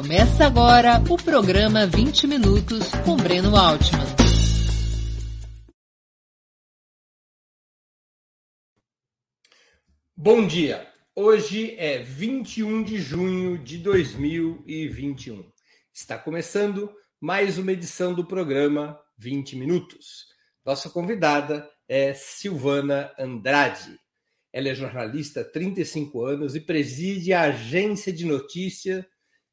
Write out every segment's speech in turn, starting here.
Começa agora o programa 20 Minutos com Breno Altman. Bom dia! Hoje é 21 de junho de 2021. Está começando mais uma edição do programa 20 Minutos. Nossa convidada é Silvana Andrade. Ela é jornalista há 35 anos e preside a agência de notícia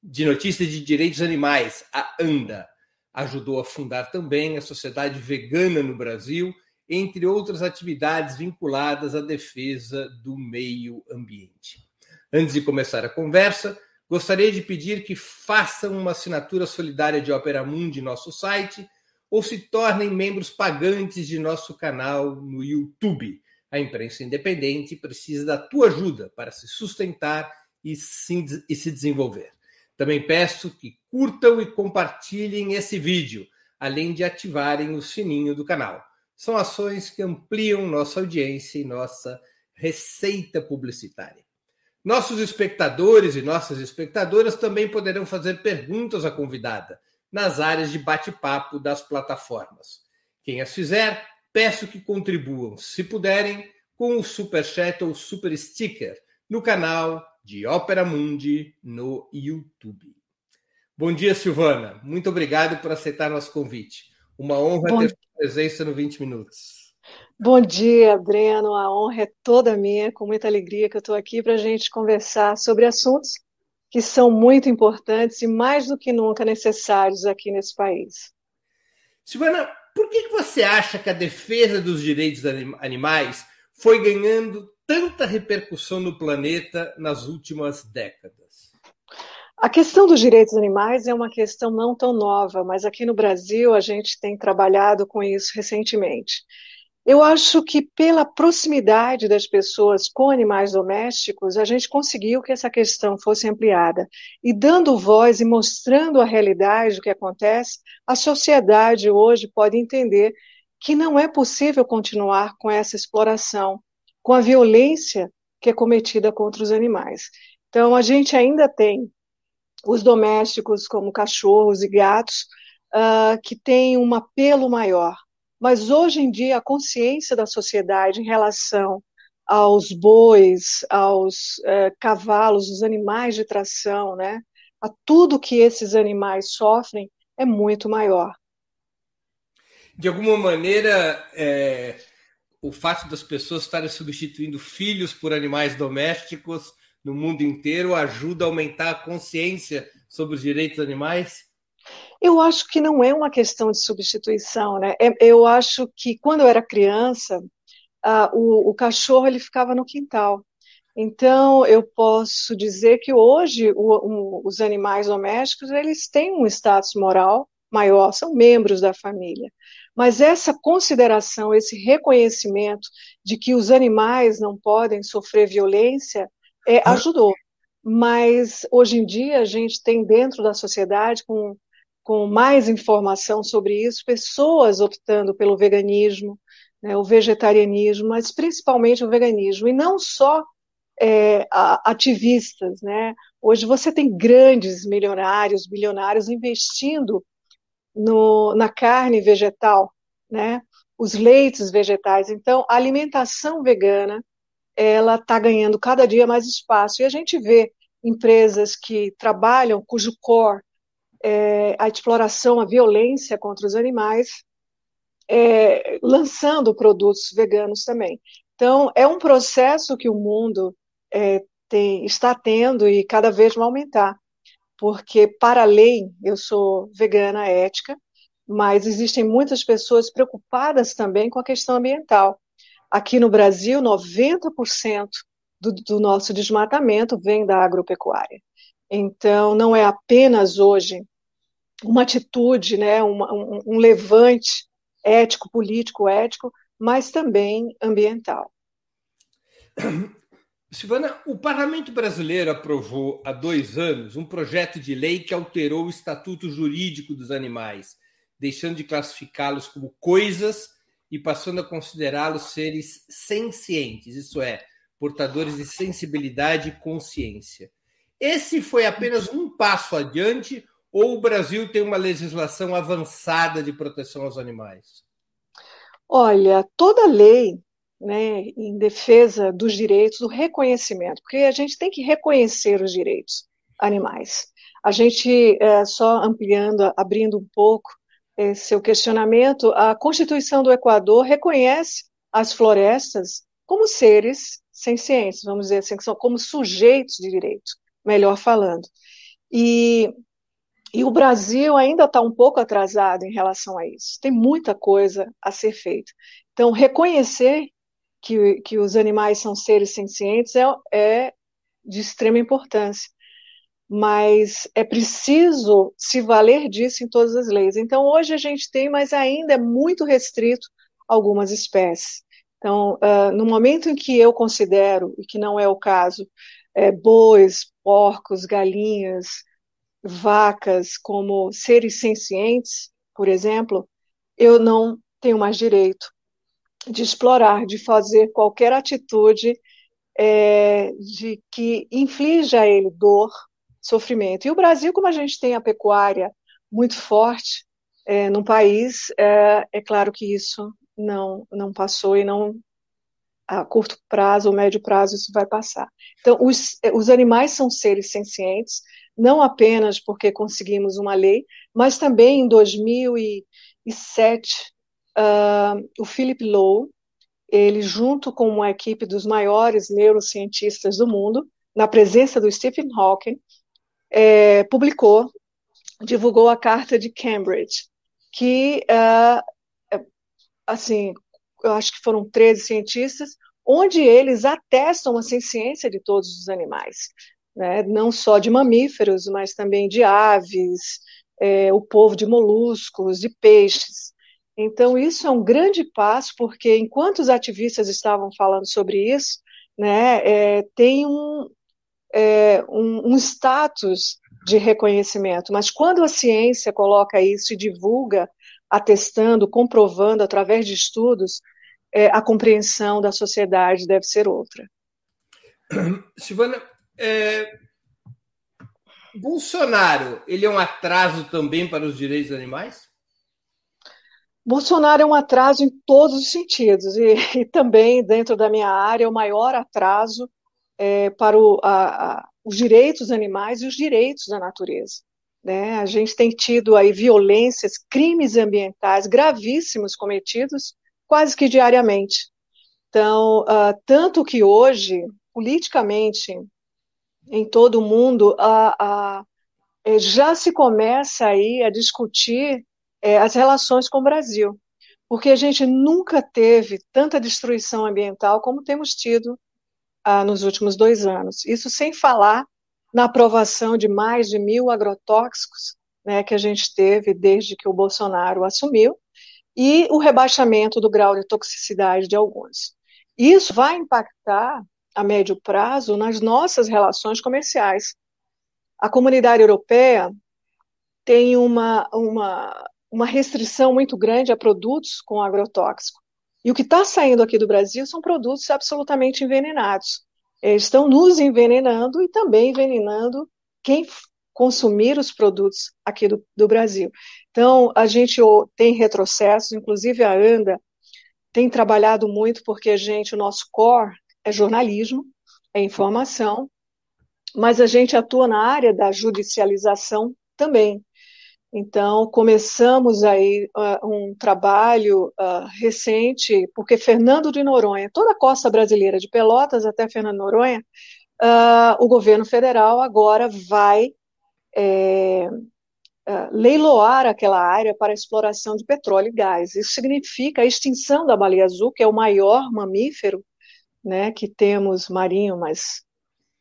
de Notícias de Direitos Animais, a ANDA. Ajudou a fundar também a Sociedade Vegana no Brasil, entre outras atividades vinculadas à defesa do meio ambiente. Antes de começar a conversa, gostaria de pedir que façam uma assinatura solidária de Opera Mundi em nosso site ou se tornem membros pagantes de nosso canal no YouTube. A imprensa independente precisa da tua ajuda para se sustentar e se desenvolver. Também peço que curtam e compartilhem esse vídeo, além de ativarem o sininho do canal. São ações que ampliam nossa audiência e nossa receita publicitária. Nossos espectadores e nossas espectadoras também poderão fazer perguntas à convidada nas áreas de bate-papo das plataformas. Quem as fizer, peço que contribuam, se puderem, com o Super Chat ou Super Sticker no canal de Ópera Mundi no YouTube. Bom dia, Silvana. Muito obrigado por aceitar nosso convite. Uma honra Bom... ter sua presença no 20 Minutos. Bom dia, Breno. A honra é toda minha, com muita alegria que eu estou aqui para a gente conversar sobre assuntos que são muito importantes e mais do que nunca necessários aqui nesse país. Silvana, por que você acha que a defesa dos direitos animais foi ganhando tanta repercussão no planeta nas últimas décadas? A questão dos direitos animais é uma questão não tão nova, mas aqui no Brasil a gente tem trabalhado com isso recentemente. Eu acho que pela proximidade das pessoas com animais domésticos, a gente conseguiu que essa questão fosse ampliada. E dando voz e mostrando a realidade do que acontece, a sociedade hoje pode entender que não é possível continuar com essa exploração com a violência que é cometida contra os animais. Então, a gente ainda tem os domésticos, como cachorros e gatos, uh, que têm um apelo maior. Mas hoje em dia, a consciência da sociedade em relação aos bois, aos uh, cavalos, os animais de tração, né, a tudo que esses animais sofrem, é muito maior. De alguma maneira, é, o fato das pessoas estarem substituindo filhos por animais domésticos no mundo inteiro ajuda a aumentar a consciência sobre os direitos animais? Eu acho que não é uma questão de substituição, né? É, eu acho que quando eu era criança, uh, o, o cachorro ele ficava no quintal. Então, eu posso dizer que hoje o, os animais domésticos eles têm um status moral maior, são membros da família. Mas essa consideração, esse reconhecimento de que os animais não podem sofrer violência, é, ajudou. Mas hoje em dia a gente tem dentro da sociedade, com, com mais informação sobre isso, pessoas optando pelo veganismo, né, o vegetarianismo, mas principalmente o veganismo, e não só é, ativistas. Né? Hoje você tem grandes milionários, bilionários investindo no, na carne vegetal, né? Os leites vegetais. Então, a alimentação vegana, ela está ganhando cada dia mais espaço. E a gente vê empresas que trabalham, cujo core é a exploração, a violência contra os animais, é, lançando produtos veganos também. Então, é um processo que o mundo é, tem, está tendo e cada vez vai aumentar porque para além, eu sou vegana ética, mas existem muitas pessoas preocupadas também com a questão ambiental. Aqui no Brasil, 90% do, do nosso desmatamento vem da agropecuária. Então, não é apenas hoje uma atitude, né, uma, um, um levante ético, político, ético, mas também ambiental. Silvana, o Parlamento Brasileiro aprovou há dois anos um projeto de lei que alterou o estatuto jurídico dos animais, deixando de classificá-los como coisas e passando a considerá-los seres sencientes, isso é, portadores de sensibilidade e consciência. Esse foi apenas um passo adiante ou o Brasil tem uma legislação avançada de proteção aos animais? Olha, toda lei né, em defesa dos direitos, do reconhecimento, porque a gente tem que reconhecer os direitos animais. A gente, é, só ampliando, abrindo um pouco é, seu questionamento, a Constituição do Equador reconhece as florestas como seres sencientes, vamos dizer assim, que são como sujeitos de direito, melhor falando. E, e o Brasil ainda está um pouco atrasado em relação a isso. Tem muita coisa a ser feita. Então, reconhecer que, que os animais são seres sencientes é, é de extrema importância. Mas é preciso se valer disso em todas as leis. Então, hoje a gente tem, mas ainda é muito restrito algumas espécies. Então, uh, no momento em que eu considero, e que não é o caso, é, bois, porcos, galinhas, vacas como seres sencientes, por exemplo, eu não tenho mais direito de explorar, de fazer qualquer atitude é, de que inflija a ele dor, sofrimento. E o Brasil, como a gente tem a pecuária muito forte é, no país, é, é claro que isso não, não passou e não a curto prazo ou médio prazo isso vai passar. Então, os, os animais são seres sencientes, não apenas porque conseguimos uma lei, mas também em 2007 Uh, o Philip Lowe, ele junto com uma equipe dos maiores neurocientistas do mundo, na presença do Stephen Hawking, é, publicou, divulgou a Carta de Cambridge, que, uh, assim, eu acho que foram 13 cientistas, onde eles atestam a ciência de todos os animais, né? não só de mamíferos, mas também de aves, é, o povo de moluscos, de peixes. Então, isso é um grande passo, porque enquanto os ativistas estavam falando sobre isso, né, é, tem um, é, um, um status de reconhecimento, mas quando a ciência coloca isso e divulga, atestando, comprovando através de estudos, é, a compreensão da sociedade deve ser outra. Silvana, é... Bolsonaro, ele é um atraso também para os direitos dos animais? Bolsonaro é um atraso em todos os sentidos, e, e também, dentro da minha área, é o maior atraso é, para o, a, a, os direitos animais e os direitos da natureza. Né? A gente tem tido aí violências, crimes ambientais gravíssimos cometidos quase que diariamente. Então, uh, tanto que hoje, politicamente, em todo o mundo, a, é, já se começa aí a discutir é, as relações com o Brasil, porque a gente nunca teve tanta destruição ambiental como temos tido ah, nos últimos dois anos. Isso sem falar na aprovação de mais de mil agrotóxicos né, que a gente teve desde que o Bolsonaro assumiu, e o rebaixamento do grau de toxicidade de alguns. Isso vai impactar a médio prazo nas nossas relações comerciais. A comunidade europeia tem uma, uma uma restrição muito grande a produtos com agrotóxico. E o que está saindo aqui do Brasil são produtos absolutamente envenenados. Eles estão nos envenenando e também envenenando quem consumir os produtos aqui do, do Brasil. Então, a gente tem retrocessos, inclusive a ANDA tem trabalhado muito porque gente, o nosso core é jornalismo, é informação, mas a gente atua na área da judicialização também. Então, começamos aí uh, um trabalho uh, recente, porque Fernando de Noronha, toda a costa brasileira, de Pelotas até Fernando de Noronha, uh, o governo federal agora vai é, leiloar aquela área para exploração de petróleo e gás. Isso significa a extinção da baleia azul, que é o maior mamífero né, que temos marinho, mas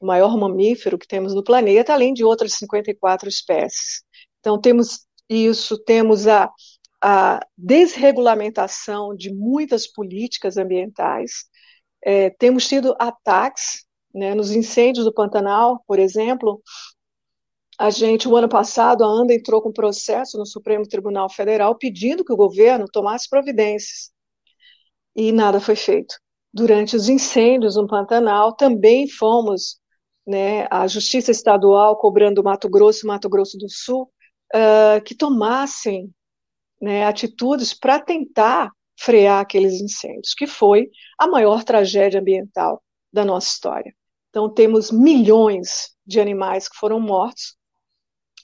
o maior mamífero que temos no planeta, além de outras 54 espécies. Então, temos isso, temos a, a desregulamentação de muitas políticas ambientais, é, temos tido ataques né, nos incêndios do Pantanal, por exemplo. A gente, o ano passado, a ANDA entrou com processo no Supremo Tribunal Federal pedindo que o governo tomasse providências. E nada foi feito. Durante os incêndios no Pantanal, também fomos né, a Justiça Estadual cobrando Mato Grosso e Mato Grosso do Sul uh, que tomassem né, atitudes para tentar frear aqueles incêndios, que foi a maior tragédia ambiental da nossa história. Então, temos milhões de animais que foram mortos,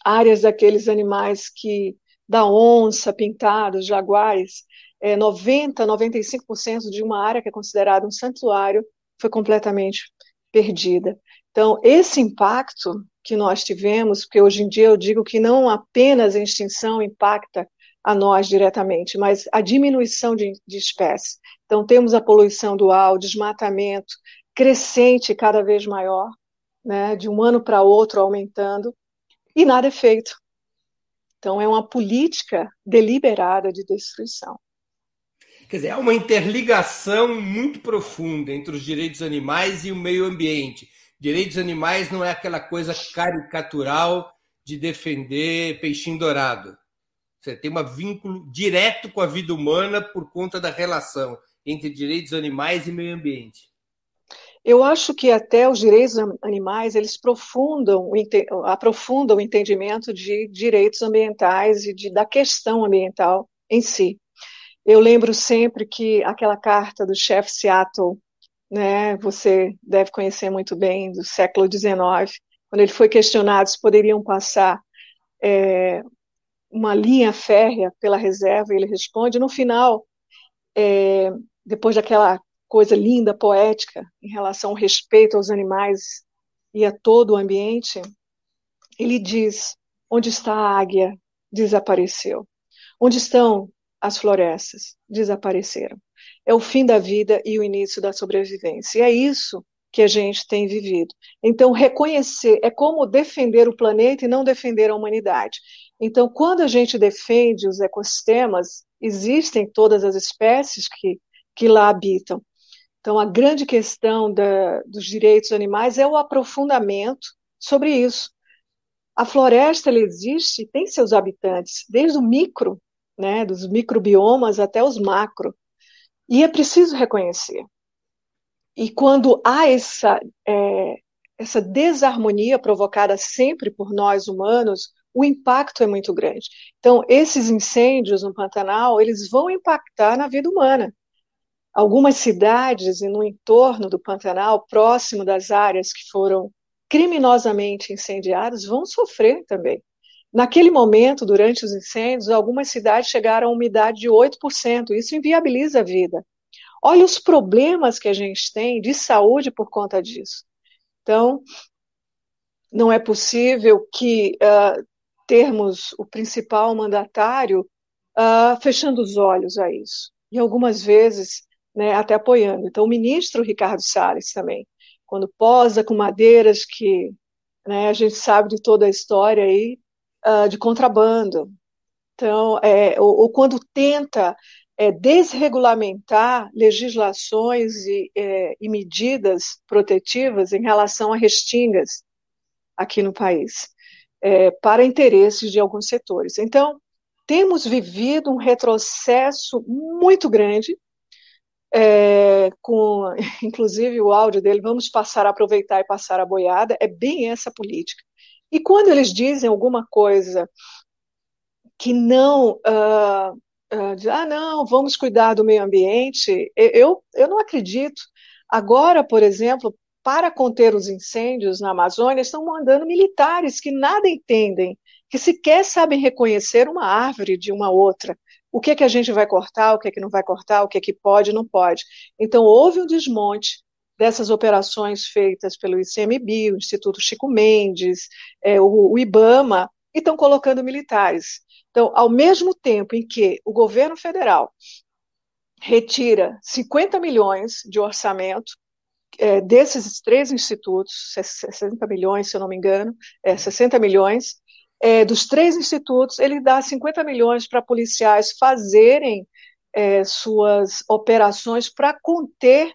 áreas daqueles animais que, da onça, pintados, jaguares, é, 90, 95% de uma área que é considerada um santuário foi completamente perdida. Então, esse impacto que nós tivemos, porque hoje em dia eu digo que não apenas a extinção impacta a nós diretamente, mas a diminuição de, de espécies. Então, temos a poluição o desmatamento crescente cada vez maior, né, de um ano para outro aumentando, e nada é feito. Então, é uma política deliberada de destruição. Quer dizer, há uma interligação muito profunda entre os direitos animais e o meio ambiente. Direitos animais não é aquela coisa caricatural de defender peixinho dourado. Você tem um vínculo direto com a vida humana por conta da relação entre direitos animais e meio ambiente. Eu acho que até os direitos animais eles aprofundam, aprofundam o entendimento de direitos ambientais e de, da questão ambiental em si. Eu lembro sempre que aquela carta do chefe Seattle, né, você deve conhecer muito bem, do século XIX, quando ele foi questionado se poderiam passar é, uma linha férrea pela reserva, ele responde, no final, é, depois daquela coisa linda, poética, em relação ao respeito aos animais e a todo o ambiente, ele diz: onde está a águia? Desapareceu. Onde estão as florestas? Desapareceram. É o fim da vida e o início da sobrevivência. E é isso que a gente tem vivido. Então, reconhecer é como defender o planeta e não defender a humanidade. Então, quando a gente defende os ecossistemas, existem todas as espécies que, que lá habitam. Então, a grande questão da, dos direitos animais é o aprofundamento sobre isso. A floresta ela existe tem seus habitantes, desde o micro, né, dos microbiomas até os macro. E é preciso reconhecer. E quando há essa, é, essa desarmonia provocada sempre por nós humanos, o impacto é muito grande. Então, esses incêndios no Pantanal, eles vão impactar na vida humana. Algumas cidades e no entorno do Pantanal, próximo das áreas que foram criminosamente incendiadas, vão sofrer também. Naquele momento, durante os incêndios, algumas cidades chegaram a umidade de 8%. Isso inviabiliza a vida. Olha os problemas que a gente tem de saúde por conta disso. Então, não é possível que uh, termos o principal mandatário uh, fechando os olhos a isso. E algumas vezes né, até apoiando. Então, o ministro Ricardo Salles também, quando posa com madeiras que né, a gente sabe de toda a história aí, uh, de contrabando. Então, é, ou, ou quando tenta é, desregulamentar legislações e, é, e medidas protetivas em relação a restingas aqui no país é, para interesses de alguns setores. Então, temos vivido um retrocesso muito grande, é, com inclusive o áudio dele, vamos passar a aproveitar e passar a boiada, é bem essa política. E quando eles dizem alguma coisa que não. Uh, uh, ah, não, vamos cuidar do meio ambiente, eu, eu não acredito. Agora, por exemplo, para conter os incêndios na Amazônia, estão mandando militares que nada entendem, que sequer sabem reconhecer uma árvore de uma outra. O que é que a gente vai cortar, o que é que não vai cortar, o que é que pode não pode. Então, houve um desmonte dessas operações feitas pelo ICMBio, Instituto Chico Mendes, é, o, o IBAMA, e estão colocando militares. Então, ao mesmo tempo em que o governo federal retira 50 milhões de orçamento é, desses três institutos, 60 milhões, se eu não me engano, é, 60 milhões, é, dos três institutos, ele dá 50 milhões para policiais fazerem é, suas operações para conter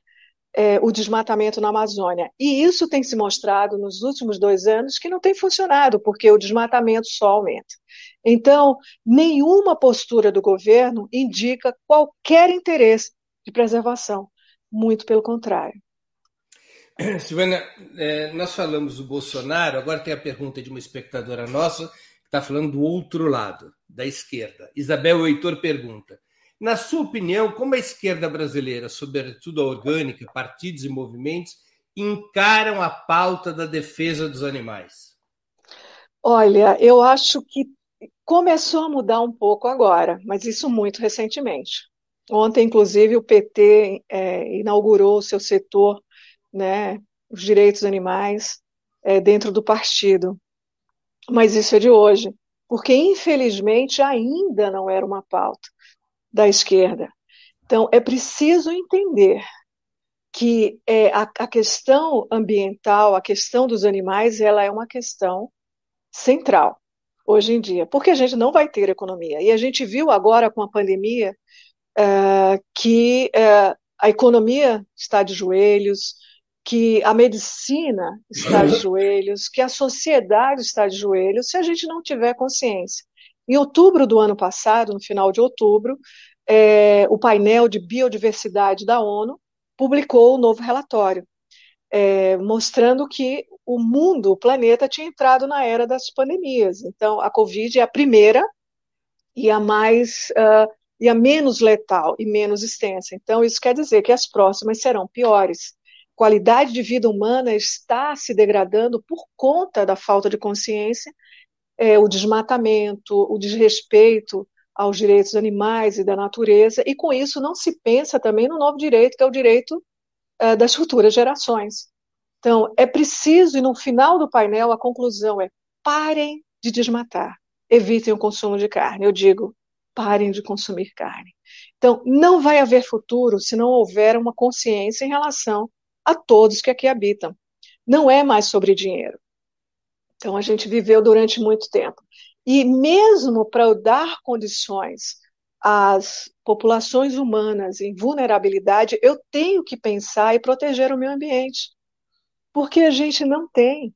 é, o desmatamento na Amazônia. E isso tem se mostrado nos últimos dois anos que não tem funcionado, porque o desmatamento só aumenta. Então, nenhuma postura do governo indica qualquer interesse de preservação, muito pelo contrário. Silvana, é, nós falamos do Bolsonaro, agora tem a pergunta de uma espectadora nossa que está falando do outro lado, da esquerda. Isabel Heitor pergunta: na sua opinião, como a esquerda brasileira, sobretudo a orgânica, partidos e movimentos, encaram a pauta da defesa dos animais? Olha, eu acho que começou a mudar um pouco agora, mas isso muito recentemente. Ontem, inclusive, o PT é, inaugurou o seu setor, né, os direitos animais, é, dentro do partido. Mas isso é de hoje, porque infelizmente ainda não era uma pauta da esquerda. Então, é preciso entender que é, a, a, questão ambiental, a questão dos animais, ela é uma questão central hoje em dia, porque a gente não vai ter economia. E a gente viu agora com a pandemia uh, que uh, a economia está de joelhos, que a medicina está de joelhos, que a sociedade está de joelhos, se a gente não tiver consciência. Em outubro do ano passado, no final de outubro, é, o painel de biodiversidade da ONU publicou um novo relatório, é, mostrando que o mundo, o planeta, tinha entrado na era das pandemias. Então, a Covid é a primeira e a mais uh, e a menos letal e menos extensa. Então, isso quer dizer que as próximas serão piores. Qualidade de vida humana está se degradando por conta da falta de consciência é, o desmatamento, o desrespeito aos direitos animais e da natureza, e com isso não se pensa também no novo direito, que é o direito é, das futuras gerações. Então, é preciso, e no final do painel, a conclusão é: parem de desmatar, evitem o consumo de carne. Eu digo, parem de consumir carne. Então, não vai haver futuro se não houver uma consciência em relação a todos que aqui habitam. Não é mais sobre dinheiro. Então, a gente viveu durante muito tempo. E mesmo para dar condições às populações humanas em vulnerabilidade, eu tenho que pensar e proteger o meio ambiente. Porque a gente não tem.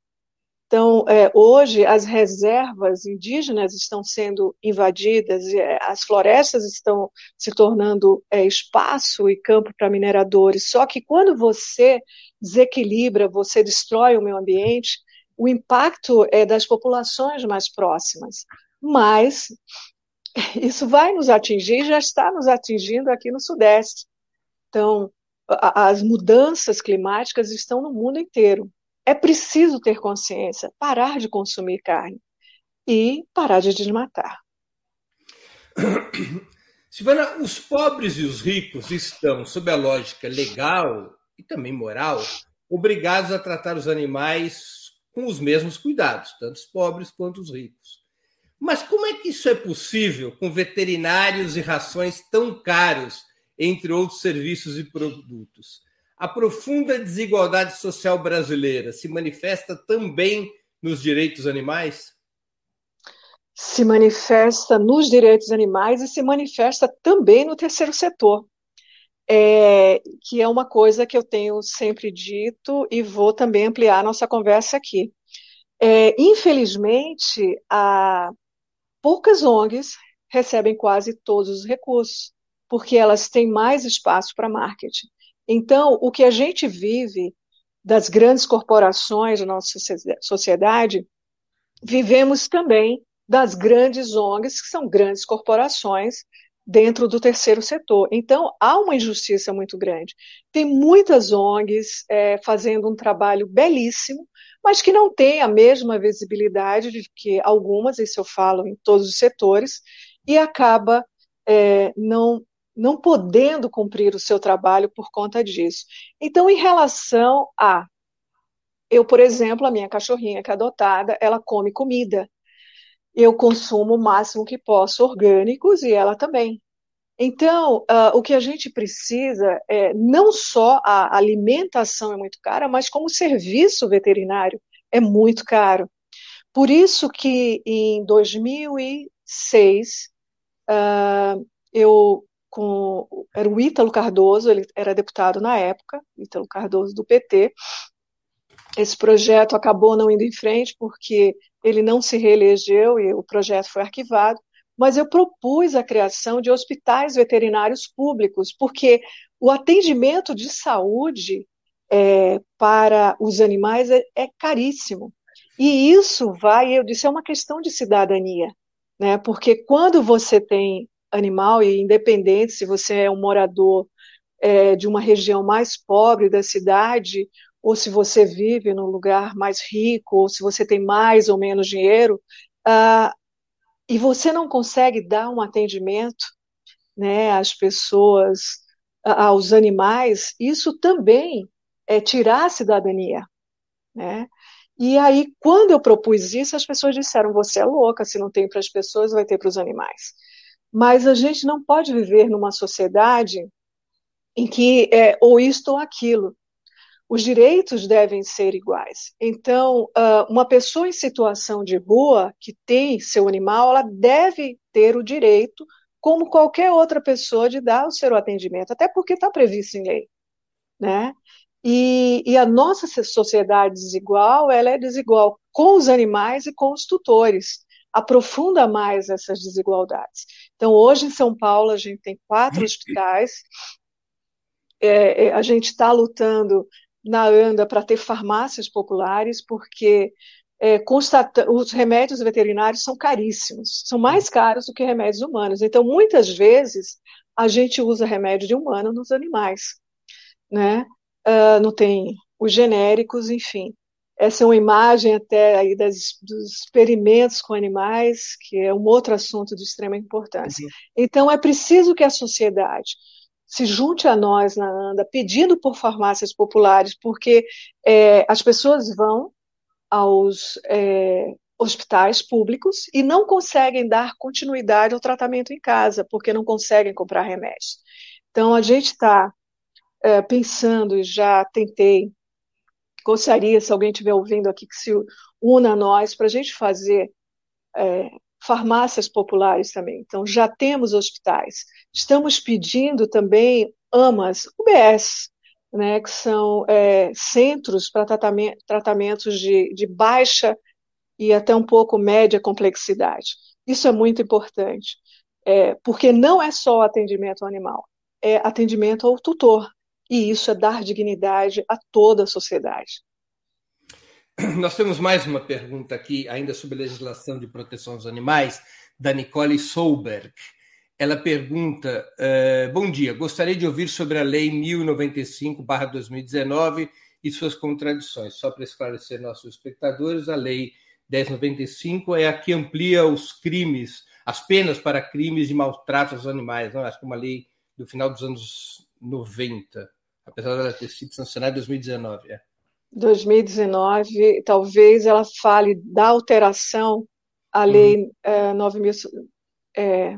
Então, é, hoje, as reservas indígenas estão sendo invadidas, é, as florestas estão se tornando é, espaço e campo para mineradores. Só que quando você desequilibra, você destrói o meio ambiente, o impacto é das populações mais próximas. Mas isso vai nos atingir, já está nos atingindo aqui no Sudeste. Então, as mudanças climáticas estão no mundo inteiro. É preciso ter consciência, parar de consumir carne e parar de desmatar. Silvana, os pobres e os ricos estão, sob a lógica legal e também moral, obrigados a tratar os animais com os mesmos cuidados, tanto os pobres quanto os ricos. Mas como é que isso é possível com veterinários e rações tão caros, entre outros serviços e produtos? A profunda desigualdade social brasileira se manifesta também nos direitos animais? Se manifesta nos direitos animais e se manifesta também no terceiro setor é, que é uma coisa que eu tenho sempre dito e vou também ampliar nossa conversa aqui. É, infelizmente, poucas ONGs recebem quase todos os recursos, porque elas têm mais espaço para marketing. Então, o que a gente vive das grandes corporações da nossa sociedade, vivemos também das grandes ONGs, que são grandes corporações, dentro do terceiro setor. Então, há uma injustiça muito grande. Tem muitas ONGs é, fazendo um trabalho belíssimo, mas que não tem a mesma visibilidade de que algumas, isso eu falo em todos os setores, e acaba é, não, não podendo cumprir o seu trabalho por conta disso. Então, em relação a. Eu, por exemplo, a minha cachorrinha que é adotada, ela come comida eu consumo o máximo que posso orgânicos e ela também. Então, uh, o que a gente precisa é não só a alimentação é muito cara, mas como o serviço veterinário é muito caro. Por isso que em 2006 uh, ah, eu com era o Ítalo Cardoso, ele era deputado na época, Ítalo Cardoso do PT, esse projeto acabou não indo em frente porque ele não se reelegeu e o projeto foi arquivado, mas eu propus a criação de hospitais veterinários públicos, porque o atendimento de saúde é, para os animais é, é, caríssimo. E isso vai, eu disse, é uma questão de cidadania, né? Porque quando você tem animal, e independente se você é um morador é, de uma região mais pobre da cidade, ou se você vive num lugar mais rico, ou se você tem mais ou menos dinheiro, ah, e você não consegue dar um atendimento né, às pessoas, aos animais, isso também é tirar a cidadania. Né? E aí, quando eu propus isso, as pessoas disseram: você é louca, se não tem para as pessoas, vai ter para os animais. Mas a gente não pode viver numa sociedade em que é ou isto ou aquilo. Os direitos devem ser iguais. Então, uma pessoa em situação de rua que tem seu animal, ela deve ter o direito, como qualquer outra pessoa, de dar o seu atendimento, até porque está previsto em lei. Né? E, e, a nossa sociedade desigual, ela é desigual com os animais e com os tutores. Aprofunda mais essas desigualdades. Então, hoje em São Paulo, a gente tem quatro hospitais. É, é a gente está lutando na ANDA para ter farmácias populares, porque é, constata, os remédios veterinários são caríssimos, são mais caros do que remédios humanos. Então, muitas vezes, a gente usa remédio de humano nos animais, né? Uh, não tem os genéricos, enfim. Essa é uma imagem até aí das, dos experimentos com animais, que é um outro assunto de extrema importância. Uhum. Então, é preciso que a sociedade se junte a nós na ANDA, pedindo por farmácias populares, porque é, as pessoas vão aos é, hospitais públicos e não conseguem dar continuidade ao tratamento em casa, porque não conseguem comprar remédios. Então, a gente está é, pensando, e já tentei, gostaria, se alguém estiver ouvindo aqui, que se una a nós para a gente fazer é, farmácias populares também. Então, já temos hospitais. Estamos pedindo também AMAs, UBS, né, que são é, centros para tratamento, tratamentos de, de baixa e até um pouco média complexidade. Isso é muito importante, é, porque não é só atendimento ao animal, é atendimento ao tutor. E isso é dar dignidade a toda a sociedade. Nós temos mais uma pergunta aqui, ainda sobre legislação de proteção dos animais, da Nicole Solberg. Ela pergunta: uh, Bom dia, gostaria de ouvir sobre a Lei 1095-2019 e suas contradições. Só para esclarecer nossos espectadores, a Lei 1095 é a que amplia os crimes, as penas para crimes de maltrato aos animais. Não? Acho que é uma lei do final dos anos 90, apesar dela ter sido sancionada em 2019. É. 2019, talvez ela fale da alteração à Lei uhum. é, 9.605, é,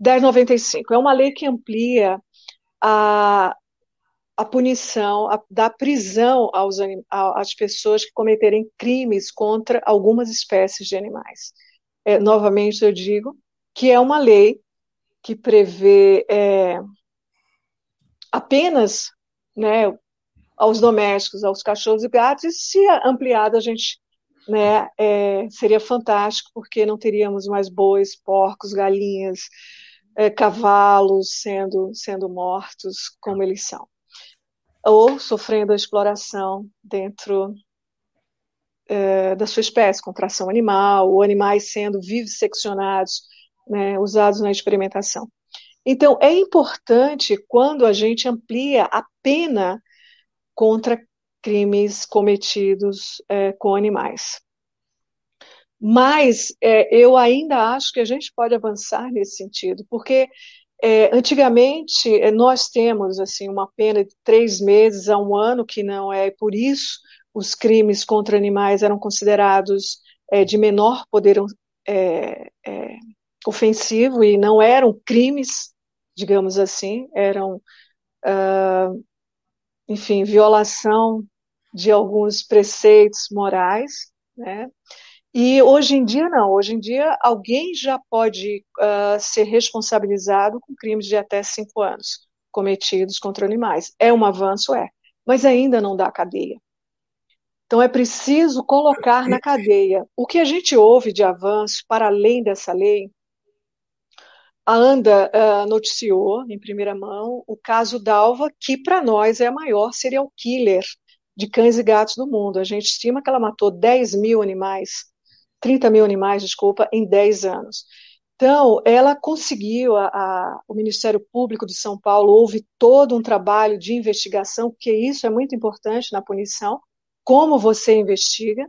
1095. É uma lei que amplia a, a punição, a, da prisão aos, às pessoas que cometerem crimes contra algumas espécies de animais. É, novamente, eu digo que é uma lei que prevê é, apenas né, aos domésticos, aos cachorros e gatos, e se ampliado a gente né, é, seria fantástico, porque não teríamos mais bois, porcos, galinhas, é, cavalos sendo, sendo mortos como eles são, ou sofrendo a exploração dentro é, da sua espécie, com tração animal, ou animais sendo vivisseccionados, né, usados na experimentação. Então, é importante quando a gente amplia a pena contra crimes cometidos é, com animais. Mas é, eu ainda acho que a gente pode avançar nesse sentido, porque é, antigamente é, nós temos assim uma pena de três meses a um ano, que não é por isso os crimes contra animais eram considerados é, de menor poder é, ofensivo e não eram crimes, digamos assim, eram uh, enfim, violação de alguns preceitos morais, né? E hoje em dia não, hoje em dia alguém já pode uh, ser responsabilizado com crimes de até cinco anos cometidos contra animais. É um avanço, é, mas ainda não dá cadeia. Então é preciso colocar na cadeia. O que a gente ouve de avanço para além dessa lei a ANDA uh, noticiou em primeira mão o caso Dalva, que para nós é a maior serial killer de cães e gatos do mundo. A gente estima que ela matou 10 mil animais, 30 mil animais, desculpa, em 10 anos. Então, ela conseguiu, a, a, o Ministério Público de São Paulo houve todo um trabalho de investigação, porque isso é muito importante na punição, como você investiga.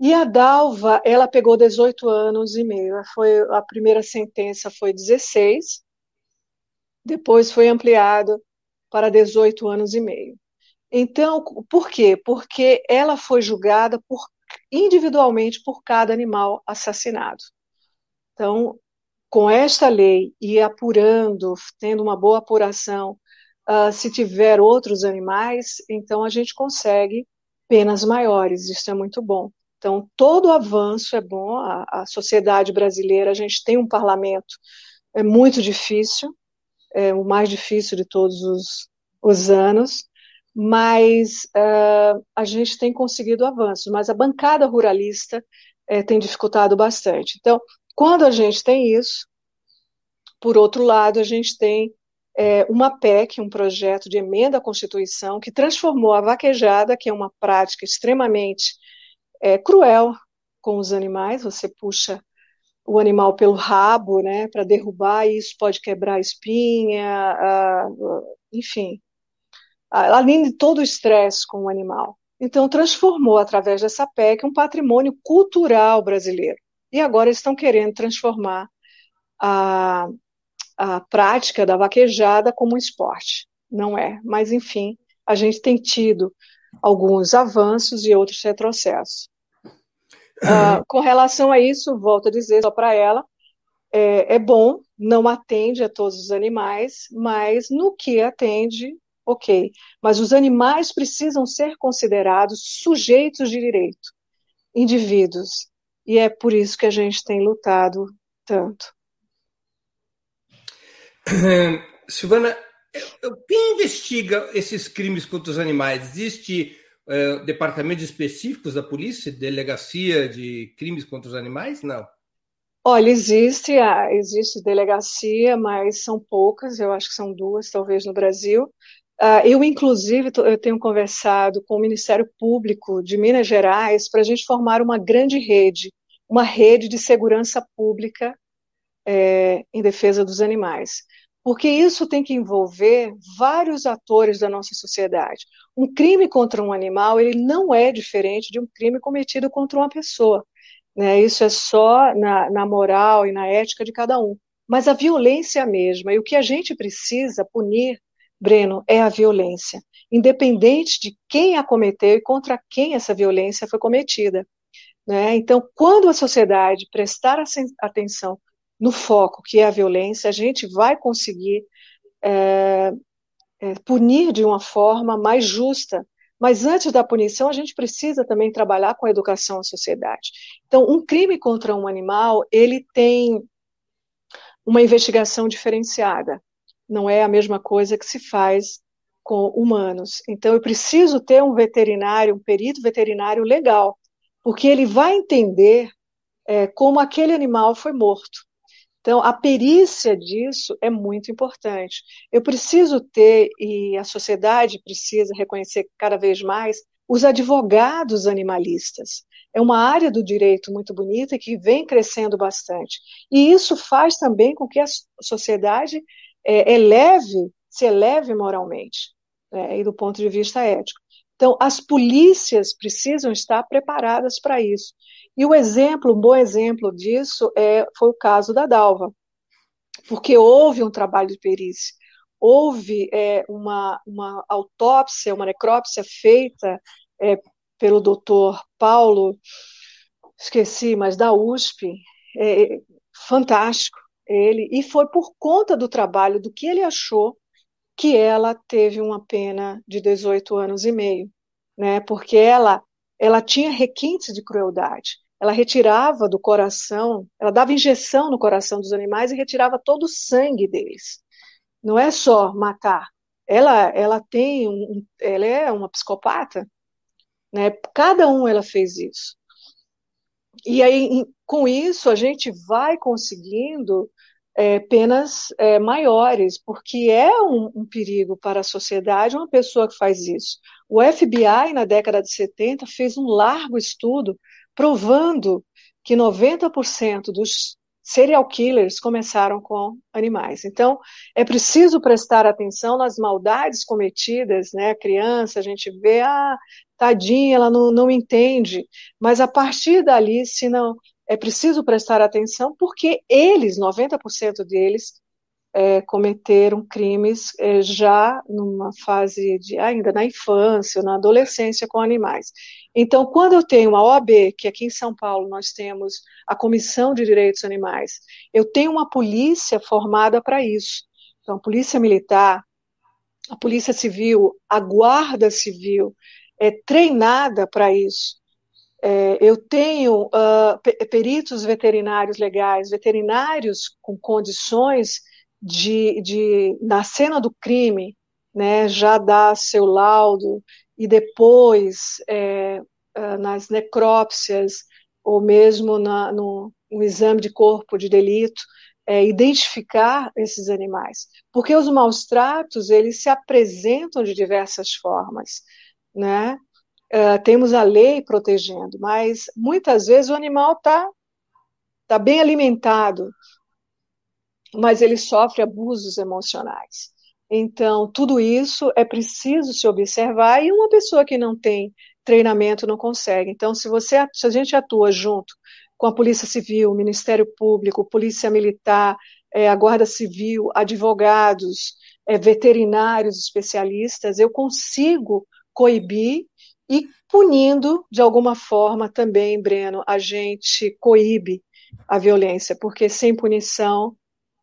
E a Dalva, ela pegou 18 anos e meio. Foi, a primeira sentença foi 16, depois foi ampliado para 18 anos e meio. Então, por quê? Porque ela foi julgada por, individualmente por cada animal assassinado. Então, com esta lei e apurando, tendo uma boa apuração, uh, se tiver outros animais, então a gente consegue penas maiores. Isso é muito bom. Então, todo avanço é bom. A, a sociedade brasileira, a gente tem um parlamento, é muito difícil, é o mais difícil de todos os, os anos, mas uh, a gente tem conseguido avanços. Mas a bancada ruralista é, tem dificultado bastante. Então, quando a gente tem isso, por outro lado, a gente tem é, uma PEC, um projeto de emenda à Constituição, que transformou a vaquejada, que é uma prática extremamente é, cruel com os animais, você puxa o animal pelo rabo, né, para derrubar, e isso pode quebrar a espinha, enfim, além de todo o estresse com o animal. Então, transformou, através dessa PEC, um patrimônio cultural brasileiro e agora estão querendo transformar a, a prática da vaquejada como um esporte. Não é, mas enfim, a gente tem tido alguns avanços e outros retrocessos. Uh, com relação a isso, volto a dizer só para ela, é, é, bom, não atende a todos os animais, mas no que atende, ok. Mas os animais precisam ser considerados sujeitos de direito, indivíduos, e é por isso que a gente tem lutado tanto. Silvana, quem investiga esses crimes contra os animais? Existe uh, departamentos específicos da polícia, delegacia de crimes contra os animais? Não. Olha, existe, existe delegacia, mas são poucas, eu acho que são duas, talvez, no Brasil. Uh, eu, inclusive, eu tenho conversado com o Ministério Público de Minas Gerais para a gente formar uma grande rede, uma rede de segurança pública é, em defesa dos animais. Porque isso tem que envolver vários atores da nossa sociedade. Um crime contra um animal, ele não é diferente de um crime cometido contra uma pessoa. Né? Isso é só na, na moral e na ética de cada um. Mas a violência é a mesma. E o que a gente precisa punir Breno, é a violência, independente de quem a cometeu e contra quem essa violência foi cometida. Né? Então, quando a sociedade prestar atenção no foco, que é a violência, a gente vai conseguir é, é, punir de uma forma mais justa. Mas antes da punição, a gente precisa também trabalhar com a educação à sociedade. Então, um crime contra um animal, ele tem uma investigação diferenciada não é a mesma coisa que se faz com humanos. Então, eu preciso ter um veterinário, um perito veterinário legal, porque ele vai entender é, como aquele animal foi morto. Então, a perícia disso é muito importante. Eu preciso ter, e a sociedade precisa reconhecer cada vez mais, os advogados animalistas. É uma área do direito muito bonita que vem crescendo bastante. E isso faz também com que a sociedade é, eleve, se eleve moralmente, né, e do ponto de vista ético. Então, as polícias precisam estar preparadas para isso. E o exemplo, um bom exemplo disso é, foi o caso da Dalva, porque houve um trabalho de perícia, houve é, uma, uma autópsia, uma necrópsia feita é, pelo doutor Paulo, esqueci, mas da USP, é, fantástico, ele, e foi por conta do trabalho, do que ele achou, que ela teve uma pena de 18 anos e meio, né? Porque ela, ela tinha requintes de crueldade. Ela retirava do coração, ela dava injeção no coração dos animais e retirava todo o sangue deles. Não é só matar. Ela, ela tem, um, ela é uma psicopata, né? Cada um ela fez isso. E aí, com isso, a gente vai conseguindo é, penas é, maiores, porque é um, um, perigo para a sociedade uma pessoa que faz isso. O FBI, na década de 70, fez um largo estudo provando que 90% dos serial killers começaram com animais. Então, é preciso prestar atenção nas maldades cometidas, né? A criança, a gente vê, ah, tadinha, ela não, não entende. Mas a partir dali, se não é preciso prestar atenção porque eles, 90% deles, é, cometeram crimes é, já numa fase de ainda na infância, na adolescência com animais. Então, quando eu tenho uma OAB, que aqui em São Paulo nós temos a Comissão de Direitos Animais, eu tenho uma polícia formada para isso. Então, a polícia militar, a polícia civil, a guarda civil é treinada para isso. É, eu tenho uh, peritos veterinários legais, veterinários com condições de, de, na cena do crime, né, já dar seu laudo e depois é, uh, nas necrópsias ou mesmo na, no, no, exame de corpo de delito, é, identificar esses animais, porque os maus tratos eles se apresentam de diversas formas, né? uh, temos a lei protegendo, mas muitas vezes o animal está tá bem alimentado, mas ele sofre abusos emocionais. Então, tudo isso é preciso se observar e uma pessoa que não tem treinamento não consegue. Então, se você, se a gente atua junto com a Polícia Civil, o Ministério Público, Polícia Militar, é, a Guarda Civil, advogados, é, veterinários, especialistas, eu consigo coibir e punindo de alguma forma também, Breno, a gente coíbe a violência, porque sem punição,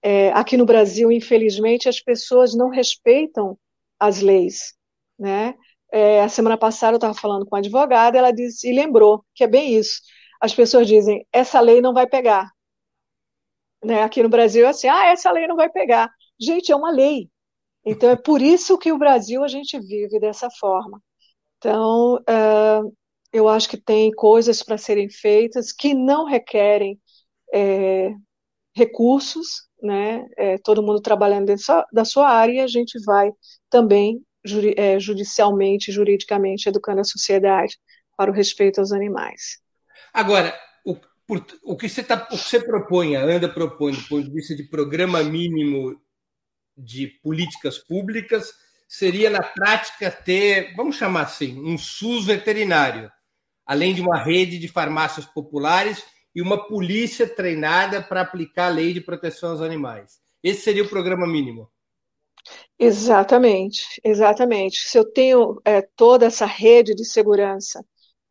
é, aqui no Brasil, infelizmente, as pessoas não respeitam as leis, né? É, a semana passada eu estava falando com uma advogada, ela disse e lembrou que é bem isso. As pessoas dizem essa lei não vai pegar, né? Aqui no Brasil é assim, ah, essa lei não vai pegar. Gente, é uma lei. Então é por isso que o Brasil a gente vive dessa forma. Então, uh, eu acho que tem coisas para serem feitas que não requerem é, recursos, né? É, todo mundo trabalhando dentro da sua área, a gente vai também juri, é, judicialmente, juridicamente, educando a sociedade para o respeito aos animais. Agora, o, por, o, que, você tá, o que você propõe, a ANDA propõe, do ponto de vista de programa mínimo de políticas públicas, seria, na prática, ter, vamos chamar assim, um SUS veterinário, além de uma rede de farmácias populares e uma polícia treinada para aplicar a lei de proteção aos animais. Esse seria o programa mínimo. Exatamente, exatamente. Se eu tenho é, toda essa rede de segurança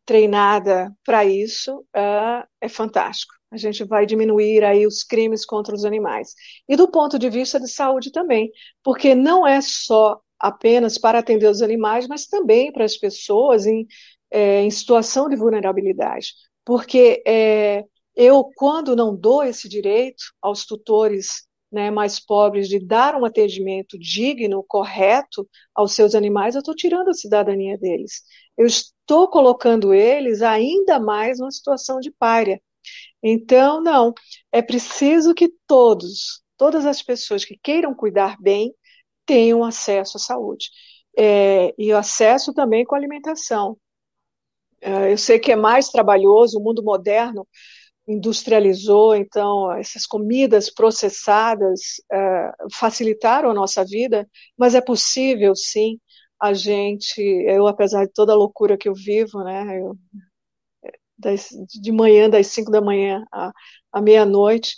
treinada para isso, é, é fantástico. A gente vai diminuir aí os crimes contra os animais. E do ponto de vista de saúde também, porque não é só apenas para atender os animais, mas também para as pessoas em, é, em situação de vulnerabilidade. Porque é, eu, quando não dou esse direito aos tutores né, mais pobres de dar um atendimento digno, correto aos seus animais, eu estou tirando a cidadania deles. Eu estou colocando eles ainda mais numa situação de párea. Então, não, é preciso que todos, todas as pessoas que queiram cuidar bem, tenham acesso à saúde. É, e acesso também com alimentação. É, eu sei que é mais trabalhoso, o mundo moderno industrializou, então essas comidas processadas é, facilitaram a nossa vida, mas é possível sim a gente, eu apesar de toda a loucura que eu vivo, né, eu, das, de manhã, das cinco da manhã à, à meia-noite,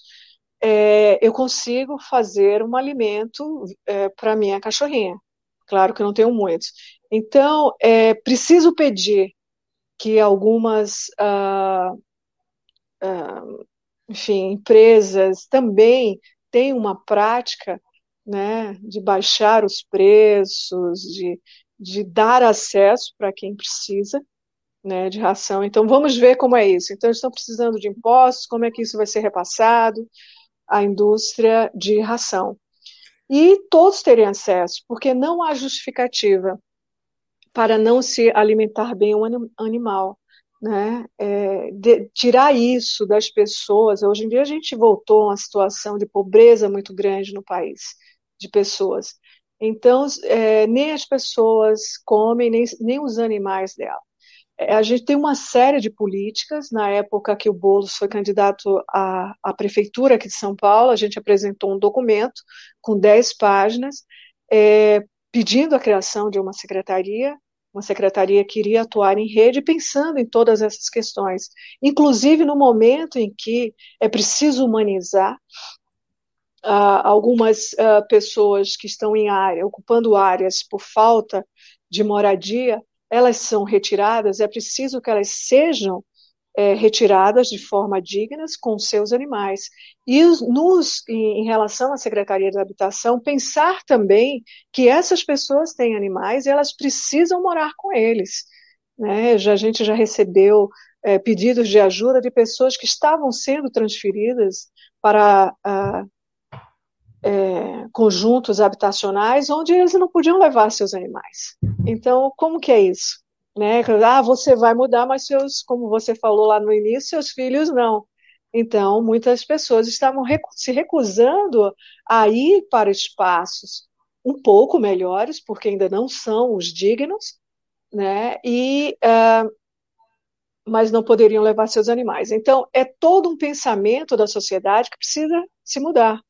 é, eu consigo fazer um alimento é, para minha cachorrinha. Claro que eu não tenho muitos. Então, é preciso pedir que algumas, ah, ah, enfim, empresas também tenham uma prática né, de baixar os preços, de, de dar acesso para quem precisa né, de ração. Então, vamos ver como é isso. Então, estão precisando de impostos, como é que isso vai ser repassado, à indústria de ração. E todos terem acesso, porque não há justificativa para não se alimentar bem um animal. né? É, de, tirar isso das pessoas. Hoje em dia a gente voltou a uma situação de pobreza muito grande no país, de pessoas. Então, é, nem as pessoas comem, nem, nem os animais dela. É, a gente tem uma série de políticas. Na época que o Boulos foi candidato à, à prefeitura aqui de São Paulo, a gente apresentou um documento com 10 páginas, é, pedindo a criação de uma secretaria uma secretaria que iria atuar em rede pensando em todas essas questões, inclusive no momento em que é preciso humanizar uh, algumas uh, pessoas que estão em área, ocupando áreas por falta de moradia, elas são retiradas, é preciso que elas sejam é, retiradas de forma digna com seus animais. E nos, em, relação à Secretaria da Habitação, pensar também que essas pessoas têm animais e elas precisam morar com eles. Né? Já, a gente já recebeu é, pedidos de ajuda de pessoas que estavam sendo transferidas para a, é, conjuntos habitacionais onde eles não podiam levar seus animais. Então, como que é isso? Né? Ah, você vai mudar, mas seus, como você falou lá no início, seus filhos não. Então, muitas pessoas estavam se recusando a ir para espaços um pouco melhores, porque ainda não são os dignos, né? E uh, mas não poderiam levar seus animais. Então, é todo um pensamento da sociedade que precisa se mudar.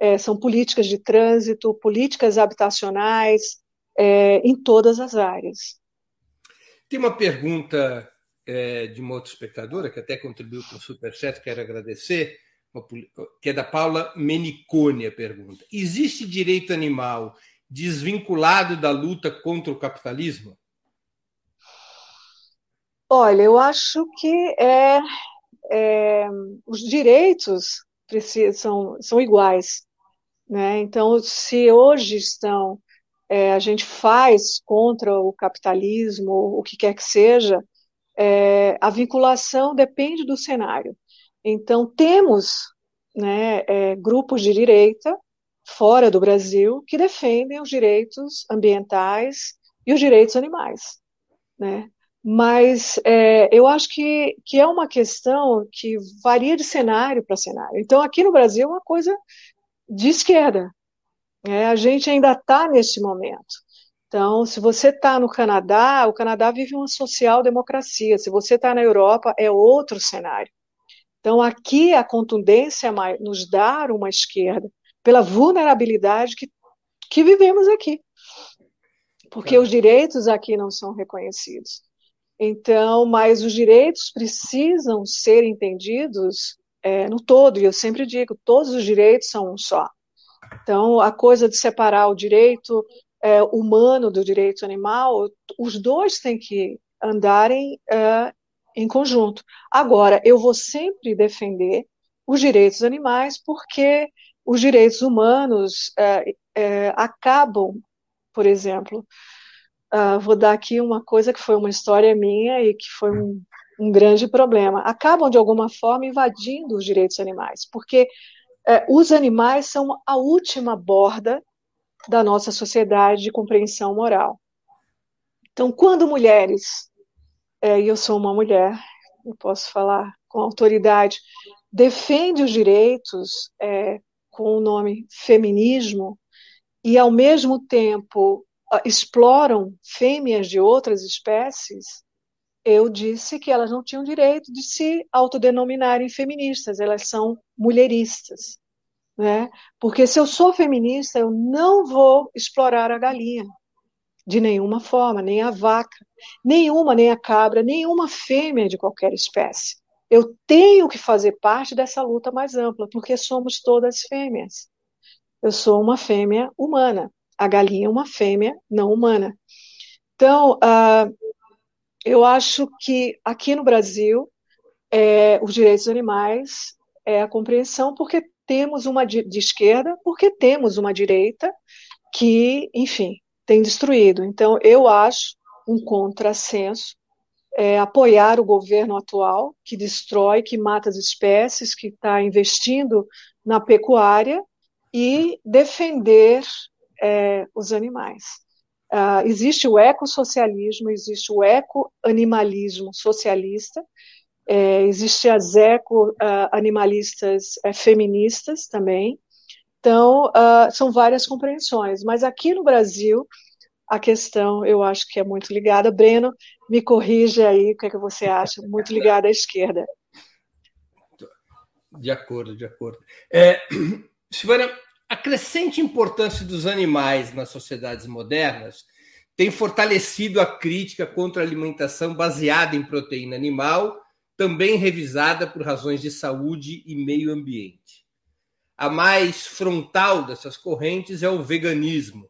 É, são políticas de trânsito, políticas habitacionais, é, em todas as áreas. Tem uma pergunta é, de uma outra espectadora, que até contribuiu com o Superchat, quero agradecer, que é da Paula Menicone, a pergunta. Existe direito animal desvinculado da luta contra o capitalismo? Olha, eu acho que é, é os direitos precisam, são iguais. Né? Então, se hoje estão é, a gente faz contra o capitalismo, o que quer que seja, é, a vinculação depende do cenário. Então, temos né, é, grupos de direita fora do Brasil que defendem os direitos ambientais e os direitos animais. Né? Mas é, eu acho que, que é uma questão que varia de cenário para cenário. Então, aqui no Brasil, é uma coisa de esquerda. É, a gente ainda está nesse momento. Então, se você está no Canadá, o Canadá vive uma social-democracia. Se você está na Europa, é outro cenário. Então, aqui a contundência é nos dar uma esquerda pela vulnerabilidade que, que vivemos aqui. Porque os direitos aqui não são reconhecidos. Então, mas os direitos precisam ser entendidos é, no todo, e eu sempre digo, todos os direitos são um só. Então, a coisa de separar o direito é, humano do direito animal, os dois têm que andarem é, em conjunto. Agora, eu vou sempre defender os direitos animais, porque os direitos humanos é, é acabam, por exemplo, uh, vou dar aqui uma coisa que foi uma história minha e que foi um, um grande problema. Acabam, de alguma forma, invadindo os direitos animais, porque é, os animais são a última borda da nossa sociedade de compreensão moral. Então, quando mulheres, é, e eu sou uma mulher, eu posso falar com autoridade, defende os direitos é, com o nome feminismo e, ao mesmo tempo, exploram fêmeas de outras espécies, eu disse que elas não tinham direito de se autodenominarem feministas, elas são mulheristas. Né? Porque se eu sou feminista, eu não vou explorar a galinha de nenhuma forma, nem a vaca, nenhuma, nem a cabra, nenhuma fêmea de qualquer espécie. Eu tenho que fazer parte dessa luta mais ampla, porque somos todas fêmeas. Eu sou uma fêmea humana, a galinha é uma fêmea não humana. Então, uh, eu acho que aqui no Brasil, é, os direitos dos animais é a compreensão, porque temos uma de, de esquerda, porque temos uma direita que, enfim, tem destruído. Então, eu acho um contrassenso é, apoiar o governo atual, que destrói, que mata as espécies, que está investindo na pecuária, e defender é, os animais. Uh, existe o ecossocialismo, existe o ecoanimalismo socialista, é, existe as eco-animalistas uh, é, feministas também. Então, uh, são várias compreensões. Mas aqui no Brasil, a questão eu acho que é muito ligada. Breno, me corrija aí o que, é que você acha, muito ligada à esquerda. De acordo, de acordo. É, Silvana, a crescente importância dos animais nas sociedades modernas tem fortalecido a crítica contra a alimentação baseada em proteína animal, também revisada por razões de saúde e meio ambiente. A mais frontal dessas correntes é o veganismo.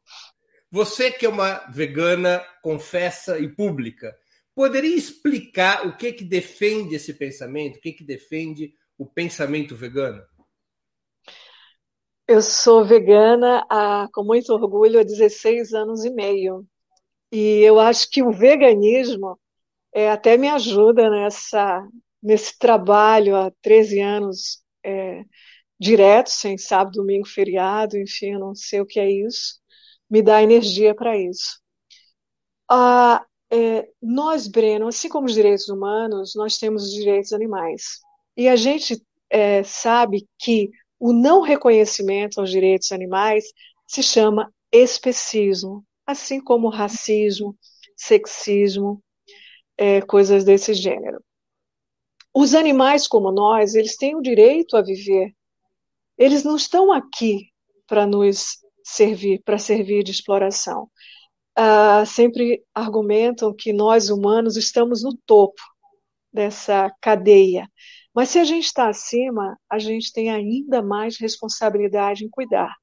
Você, que é uma vegana confessa e pública, poderia explicar o que, que defende esse pensamento, o que, que defende o pensamento vegano? Eu sou vegana há, com muito orgulho há 16 anos e meio. E eu acho que o veganismo é, até me ajuda nessa, nesse trabalho há 13 anos é, direto, sem sábado, domingo, feriado, enfim, eu não sei o que é isso, me dá energia para isso. Ah, é, nós, Breno, assim como os direitos humanos, nós temos os direitos animais. E a gente é, sabe que o não reconhecimento aos direitos animais se chama especismo, assim como racismo, sexismo, é, coisas desse gênero. Os animais como nós, eles têm o direito a viver. Eles não estão aqui para nos servir, para servir de exploração. Ah, sempre argumentam que nós humanos estamos no topo dessa cadeia mas se a gente está acima, a gente tem ainda mais responsabilidade em cuidar.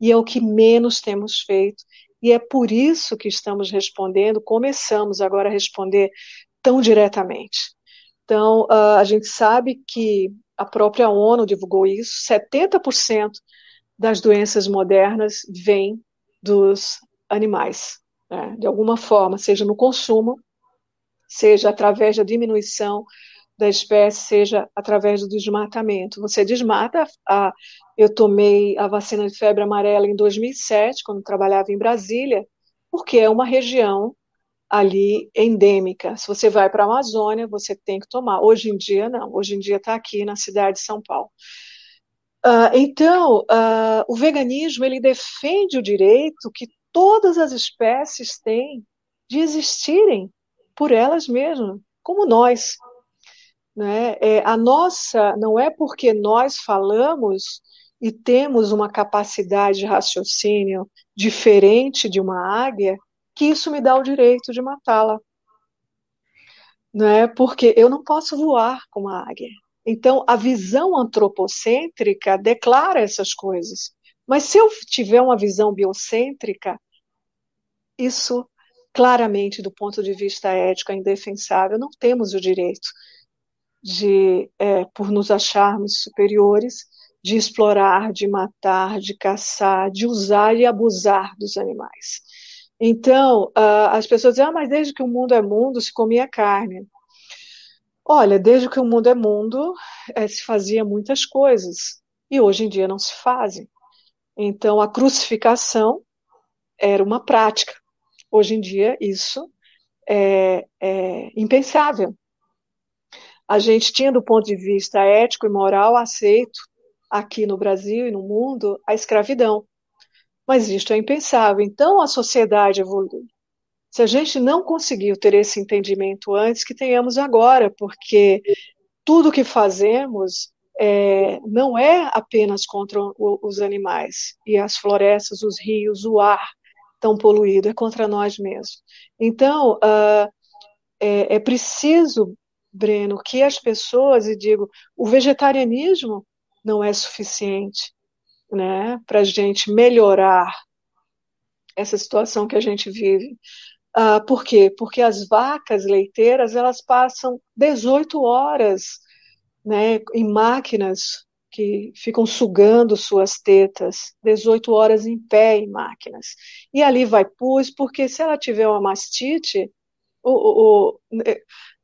E é o que menos temos feito. E é por isso que estamos respondendo, começamos agora a responder tão diretamente. Então, uh, a gente sabe que a própria ONU divulgou isso: 70% das doenças modernas vêm dos animais, né? de alguma forma, seja no consumo, seja através da diminuição da espécie seja através do desmatamento. Você desmata. A, eu tomei a vacina de febre amarela em 2007, quando trabalhava em Brasília, porque é uma região ali endêmica. Se você vai para a Amazônia, você tem que tomar. Hoje em dia, não. Hoje em dia está aqui na cidade de São Paulo. Uh, então, uh, o veganismo ele defende o direito que todas as espécies têm de existirem por elas mesmas, como nós. Né? É, a nossa, não é porque nós falamos e temos uma capacidade de raciocínio diferente de uma águia que isso me dá o direito de matá-la. Né? Porque eu não posso voar como a águia. Então, a visão antropocêntrica declara essas coisas. Mas se eu tiver uma visão biocêntrica, isso claramente, do ponto de vista ético, é indefensável. Não temos o direito de, é, por nos acharmos superiores, de explorar, de matar, de caçar, de usar e abusar dos animais. Então, as pessoas dizem, ah, mas desde que o mundo é mundo se comia carne. Olha, desde que o mundo é mundo, é, se fazia muitas coisas, e hoje em dia não se fazem. Então, a crucificação era uma prática. Hoje em dia, isso é, é impensável a gente tinha, do ponto de vista ético e moral, aceito aqui no Brasil e no mundo a escravidão. Mas isto é impensável. Então a sociedade evolui. Se a gente não conseguiu ter esse entendimento antes, que tenhamos agora, porque tudo que fazemos é, não é apenas contra os animais e as florestas, os rios, o ar tão poluído, é contra nós mesmos. Então, uh, é, é preciso Breno, que as pessoas, e digo, o vegetarianismo não é suficiente né, para a gente melhorar essa situação que a gente vive. Uh, por quê? Porque as vacas leiteiras elas passam 18 horas né, em máquinas que ficam sugando suas tetas, 18 horas em pé em máquinas. E ali vai pus, porque se ela tiver uma mastite, o, o, o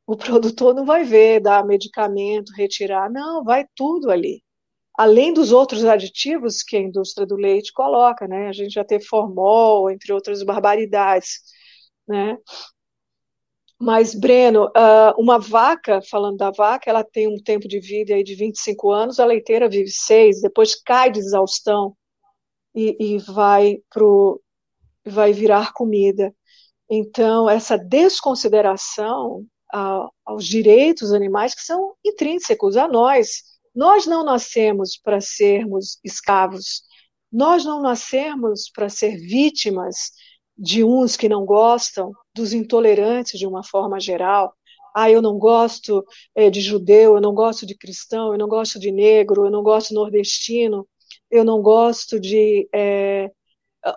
o produtor não vai ver, dar medicamento, retirar, não, vai tudo ali. além dos outros aditivos que a indústria do leite coloca, né? A gente já teve formol, entre outras barbaridades, né? Mas, Breno, ah, uma vaca, falando da vaca, ela tem um tempo de vida aí de 25 anos, a leiteira vive seis, depois cai de exaustão e, e vai pro, vai virar comida. Então, essa desconsideração aos direitos animais que são intrínsecos a nós. Nós não nascemos para sermos escravos, nós não nascemos para ser vítimas de uns que não gostam, dos intolerantes de uma forma geral. Ah, eu não gosto é, de judeu, eu não gosto de cristão, eu não gosto de negro, eu não gosto de nordestino, eu não gosto de é,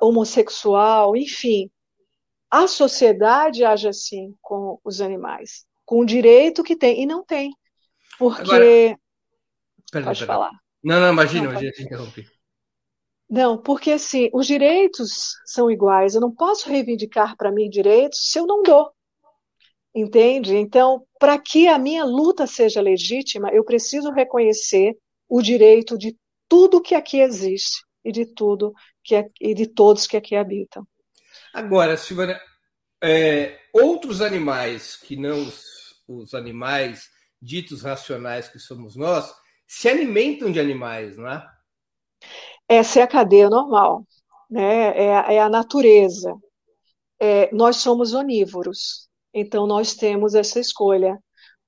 homossexual, enfim. A sociedade age assim com os animais, com o direito que tem, e não tem. Porque. Agora, perdão, Pode perdão. falar. Não, não, imagina, não, eu te interrompi. Não, porque assim, os direitos são iguais. Eu não posso reivindicar para mim direitos se eu não dou. Entende? Então, para que a minha luta seja legítima, eu preciso reconhecer o direito de tudo que aqui existe e de tudo que é, e de todos que aqui habitam. Agora, Silvana, é, outros animais que não os, animais ditos racionais que somos nós se alimentam de animais, não é? Essa é a cadeia normal, né? é, é a natureza. É, nós somos onívoros, então nós temos essa escolha.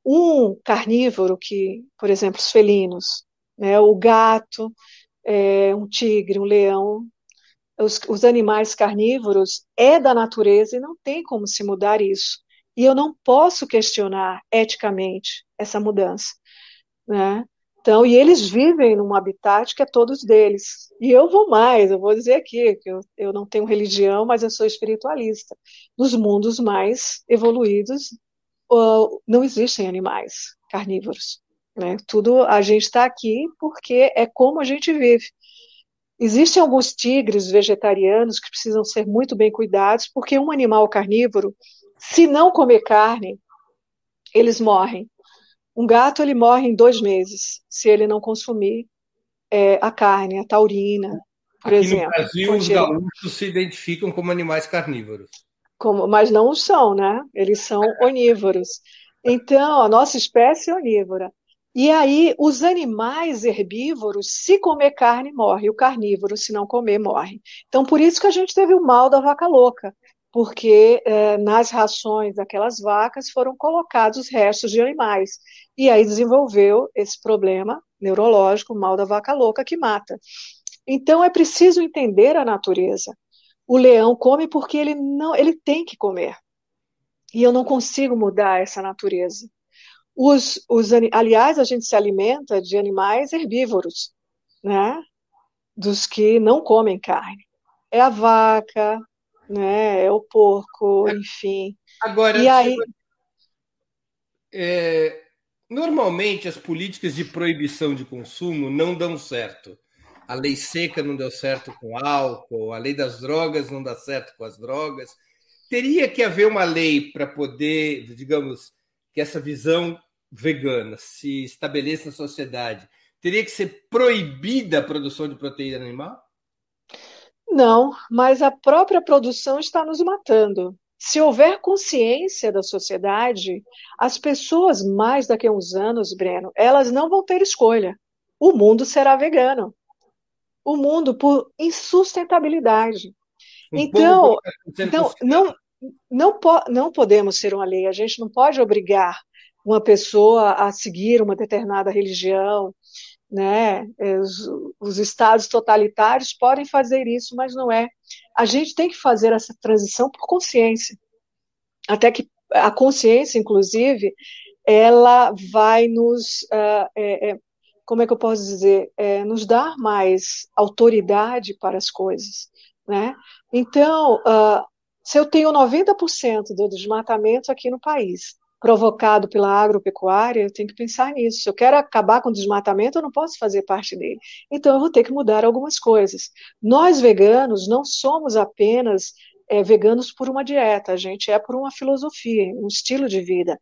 Um carnívoro que, por exemplo, os felinos, né? o gato, é, um tigre, um leão, os, os animais carnívoros é da natureza e não tem como se mudar isso. E eu não posso questionar eticamente essa mudança. Né? Então, e eles vivem num habitat que é todos deles. E eu vou mais, eu vou dizer aqui que eu, eu não tenho religião, mas eu sou espiritualista. Nos mundos mais evoluídos, uh, não existem animais carnívoros. Né? Tudo a gente está aqui porque é como a gente vive. Existem alguns tigres vegetarianos que precisam ser muito bem cuidados, porque um animal carnívoro, se não comer carne, eles morrem. Um gato ele morre em dois meses se ele não consumir é, a carne, a taurina, por Aqui exemplo. No Brasil, os gaúchos se identificam como animais carnívoros. Como, mas não são, né? Eles são onívoros. Então, a nossa espécie é onívora. E aí, os animais herbívoros, se comer carne, morre. O carnívoro, se não comer, morre. Então, por isso que a gente teve o mal da vaca louca porque eh, nas rações daquelas vacas foram colocados os restos de animais. E aí desenvolveu esse problema neurológico, mal da vaca louca, que mata. Então é preciso entender a natureza. O leão come porque ele não, ele tem que comer. E eu não consigo mudar essa natureza. Os, os, aliás, a gente se alimenta de animais herbívoros, né? Dos que não comem carne. É a vaca, né? É o porco, enfim. Agora, e aí... É, normalmente as políticas de proibição de consumo não dão certo. A lei seca não deu certo com álcool, a lei das drogas não dá certo com as drogas. Teria que haver uma lei para poder, digamos, que essa visão vegana se estabeleça na sociedade. Teria que ser proibida a produção de proteína animal? Não, mas a própria produção está nos matando. Se houver consciência da sociedade, as pessoas, mais daqui a uns anos, Breno, elas não vão ter escolha. O mundo será vegano. O mundo por insustentabilidade. Então, então não, não, não podemos ser uma lei. A gente não pode obrigar uma pessoa a seguir uma determinada religião, né? É, os, os, estados totalitários podem fazer isso, mas não é. A gente tem que fazer essa transição por consciência. Até que a consciência, inclusive, ela vai nos. Uh, é, é, como é que eu posso dizer? É, nos dar mais autoridade para as coisas. Né? Então, uh, se eu tenho 90% do desmatamento aqui no país, provocado pela agropecuária, eu tenho que pensar nisso. Se eu quero acabar com o desmatamento, eu não posso fazer parte dele. Então, eu vou ter que mudar algumas coisas. Nós, veganos, não somos apenas é, veganos por uma dieta, a gente é por uma filosofia, um estilo de vida.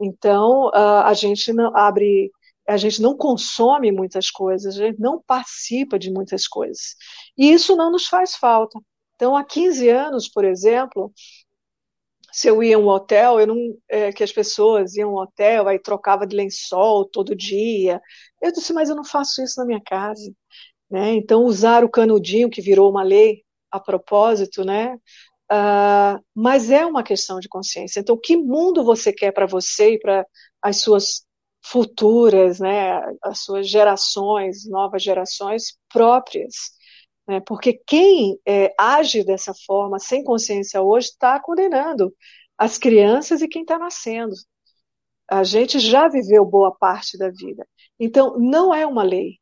Então, a gente não abre a gente não consome muitas coisas, a gente não participa de muitas coisas. E isso não nos faz falta. Então, há 15 anos, por exemplo, se eu ia a um hotel, eu não, é, que as pessoas iam ao hotel, aí trocava de lençol todo dia. Eu disse, mas eu não faço isso na minha casa. Né? Então, usar o canudinho, que virou uma lei a propósito, né? Uh, mas é uma questão de consciência. Então, que mundo você quer para você e para as suas futuras, né, as suas gerações, novas gerações próprias? Né? Porque quem é, age dessa forma, sem consciência hoje, está condenando as crianças e quem está nascendo. A gente já viveu boa parte da vida. Então, não é uma lei.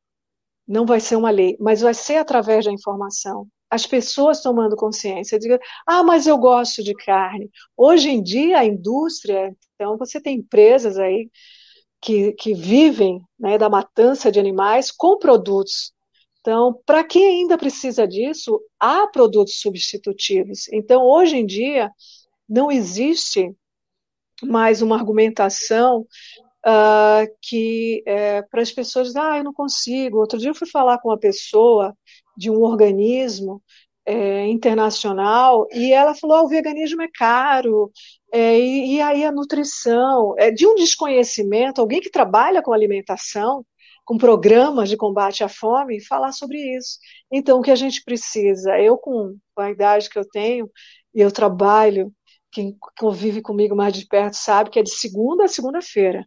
Não vai ser uma lei, mas vai ser através da informação. As pessoas tomando consciência, diga, ah, mas eu gosto de carne. Hoje em dia, a indústria, então, você tem empresas aí que, que vivem né, da matança de animais com produtos então, para quem ainda precisa disso, há produtos substitutivos. Então, hoje em dia, não existe mais uma argumentação uh, que é, para as pessoas, ah, eu não consigo. Outro dia eu fui falar com uma pessoa de um organismo é, internacional e ela falou: ah, o veganismo é caro, é, e, e, aí a nutrição, é de um desconhecimento, alguém que trabalha com alimentação com programas de combate à fome, falar sobre isso. Então, o que a gente precisa, eu com a idade que eu tenho, e eu trabalho, quem convive comigo mais de perto sabe que é de segunda a segunda-feira,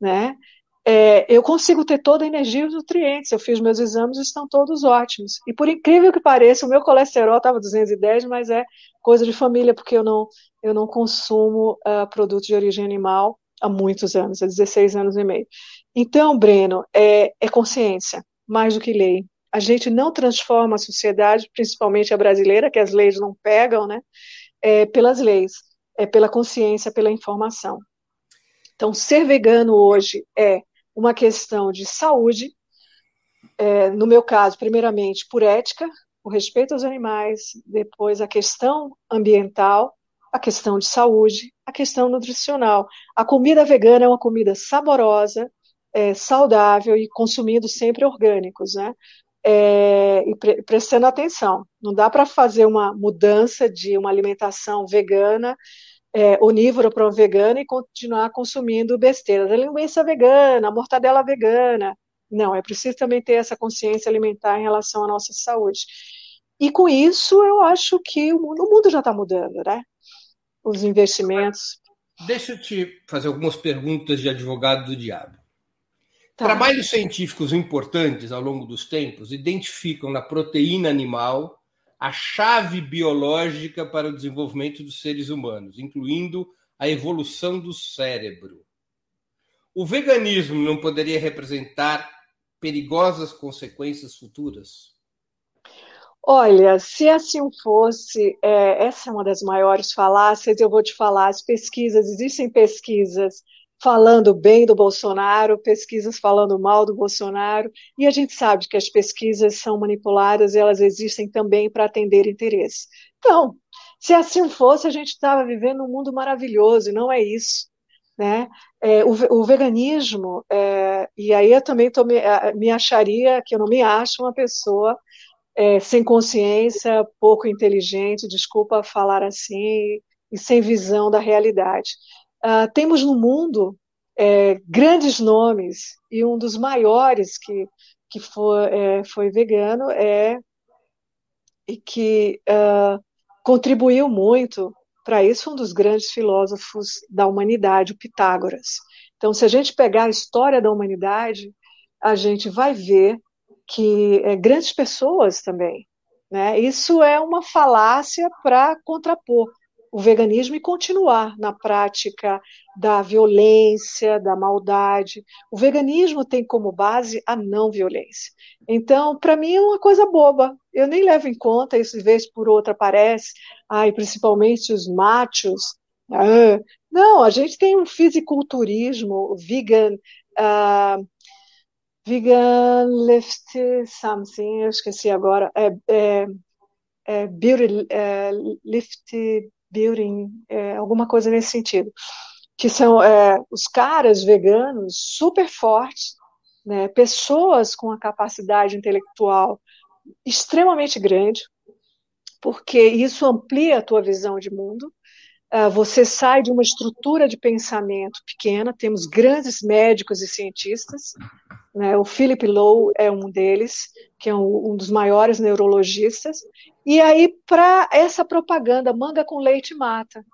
né? É, eu consigo ter toda a energia e os nutrientes. Eu fiz meus exames e estão todos ótimos. E por incrível que pareça, o meu colesterol estava 210, mas é coisa de família, porque eu não, eu não consumo uh, produtos de origem animal há muitos anos, há 16 anos e meio. Então, Breno, é, é consciência, mais do que lei. A gente não transforma a sociedade, principalmente a brasileira, que as leis não pegam, né? É, pelas leis, é pela consciência, pela informação. Então, ser vegano hoje é uma questão de saúde, é, no meu caso, primeiramente por ética, o respeito aos animais, depois a questão ambiental, a questão de saúde, a questão nutricional. A comida vegana é uma comida saborosa, é, saudável e consumindo sempre orgânicos, né? É, e pre prestando atenção. Não dá para fazer uma mudança de uma alimentação vegana, é, onívora para uma vegana e continuar consumindo besteiras. A linguiça vegana, a mortadela vegana. Não, é preciso também ter essa consciência alimentar em relação à nossa saúde. E com isso, eu acho que o mundo, o mundo já está mudando, né? Os investimentos. Deixa eu te fazer algumas perguntas de advogado do diabo. Tá. Trabalhos científicos importantes ao longo dos tempos identificam na proteína animal a chave biológica para o desenvolvimento dos seres humanos, incluindo a evolução do cérebro. O veganismo não poderia representar perigosas consequências futuras? Olha, se assim fosse, é, essa é uma das maiores falácias, eu vou te falar, as pesquisas, existem pesquisas falando bem do Bolsonaro, pesquisas falando mal do Bolsonaro, e a gente sabe que as pesquisas são manipuladas e elas existem também para atender interesse. Então, se assim fosse, a gente estava vivendo um mundo maravilhoso, e não é isso. Né? É, o, o, veganismo, é, e aí eu também tô, me, me, acharia que eu não me acho uma pessoa é, sem consciência, pouco inteligente, desculpa falar assim, e sem visão da realidade. Uh, temos no mundo é, grandes nomes, e um dos maiores que, que foi, é, foi vegano é e que uh, contribuiu muito para isso, um dos grandes filósofos da humanidade, o Pitágoras. Então, se a gente pegar a história da humanidade, a gente vai ver que é, grandes pessoas também. Né? Isso é uma falácia para contrapor o veganismo e continuar na prática da violência, da maldade. O veganismo tem como base a não violência. Então, para mim é uma coisa boba. Eu nem levo em conta isso de vez por outra aparece, ai, principalmente os machos. Ah, não, a gente tem um fisiculturismo vegan, uh, vegan lift something, eu esqueci agora, é, é, é beauty é, lift building, é, alguma coisa nesse sentido, que são é, os caras veganos super fortes, né, pessoas com a capacidade intelectual extremamente grande, porque isso amplia a tua visão de mundo. Uh, você sai de uma estrutura de pensamento pequena, temos grandes médicos e cientistas, né, o Philip Lowe é um deles, que é um, um dos maiores neurologistas, e aí para essa propaganda, manga com leite mata,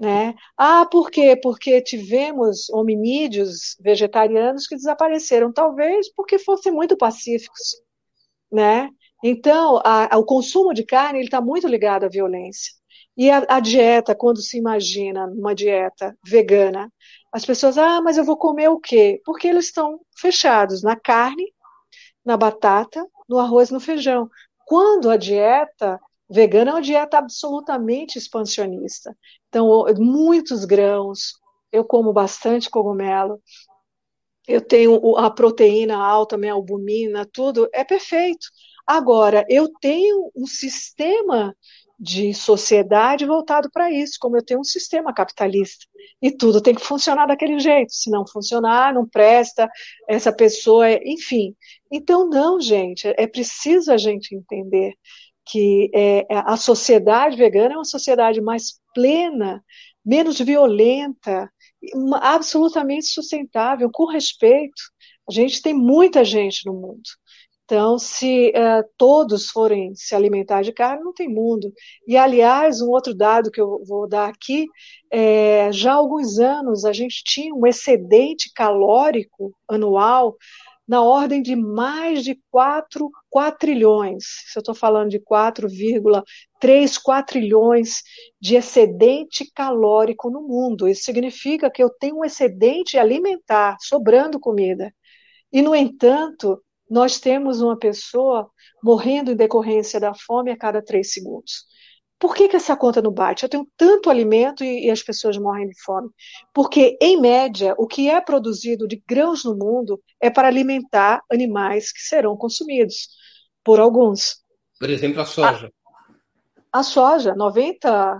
né? Ah, por quê? Porque tivemos hominídeos vegetarianos que desapareceram, talvez porque fossem muito pacíficos, né? Então, a, a, o consumo de carne está muito ligado à violência. E a, a, dieta, quando se imagina uma dieta vegana, as pessoas, ah, mas eu vou comer o quê? Porque eles estão fechados na carne, na batata, no arroz, no feijão. Quando a dieta vegana é uma dieta absolutamente expansionista. Então, muitos grãos, eu como bastante cogumelo, eu tenho a proteína alta, minha albumina, tudo, é perfeito. Agora, eu tenho um sistema de sociedade voltado para isso, como eu tenho um sistema capitalista. E tudo tem que funcionar daquele jeito. Se não funcionar, não presta, essa pessoa, é... enfim. Então, não, gente, é preciso a gente entender que é, a sociedade vegana é uma sociedade mais plena, menos violenta, absolutamente sustentável, com respeito. A gente tem muita gente no mundo. Então, se uh, todos forem se alimentar de carne, não tem mundo. E, aliás, um outro dado que eu vou dar aqui, é, já há alguns anos a gente tinha um excedente calórico anual na ordem de mais de 4 quatrilhões. Se eu estou falando de 4,3 quatrilhões de excedente calórico no mundo. Isso significa que eu tenho um excedente alimentar, sobrando comida. E, no entanto, nós temos uma pessoa morrendo em decorrência da fome a cada três segundos. Por que, que essa conta não bate? Eu tenho tanto alimento e, e, as pessoas morrem de fome. Porque, em média, o que é produzido de grãos no mundo é para alimentar animais que serão consumidos por alguns. Por exemplo, a soja. A, a soja, 90,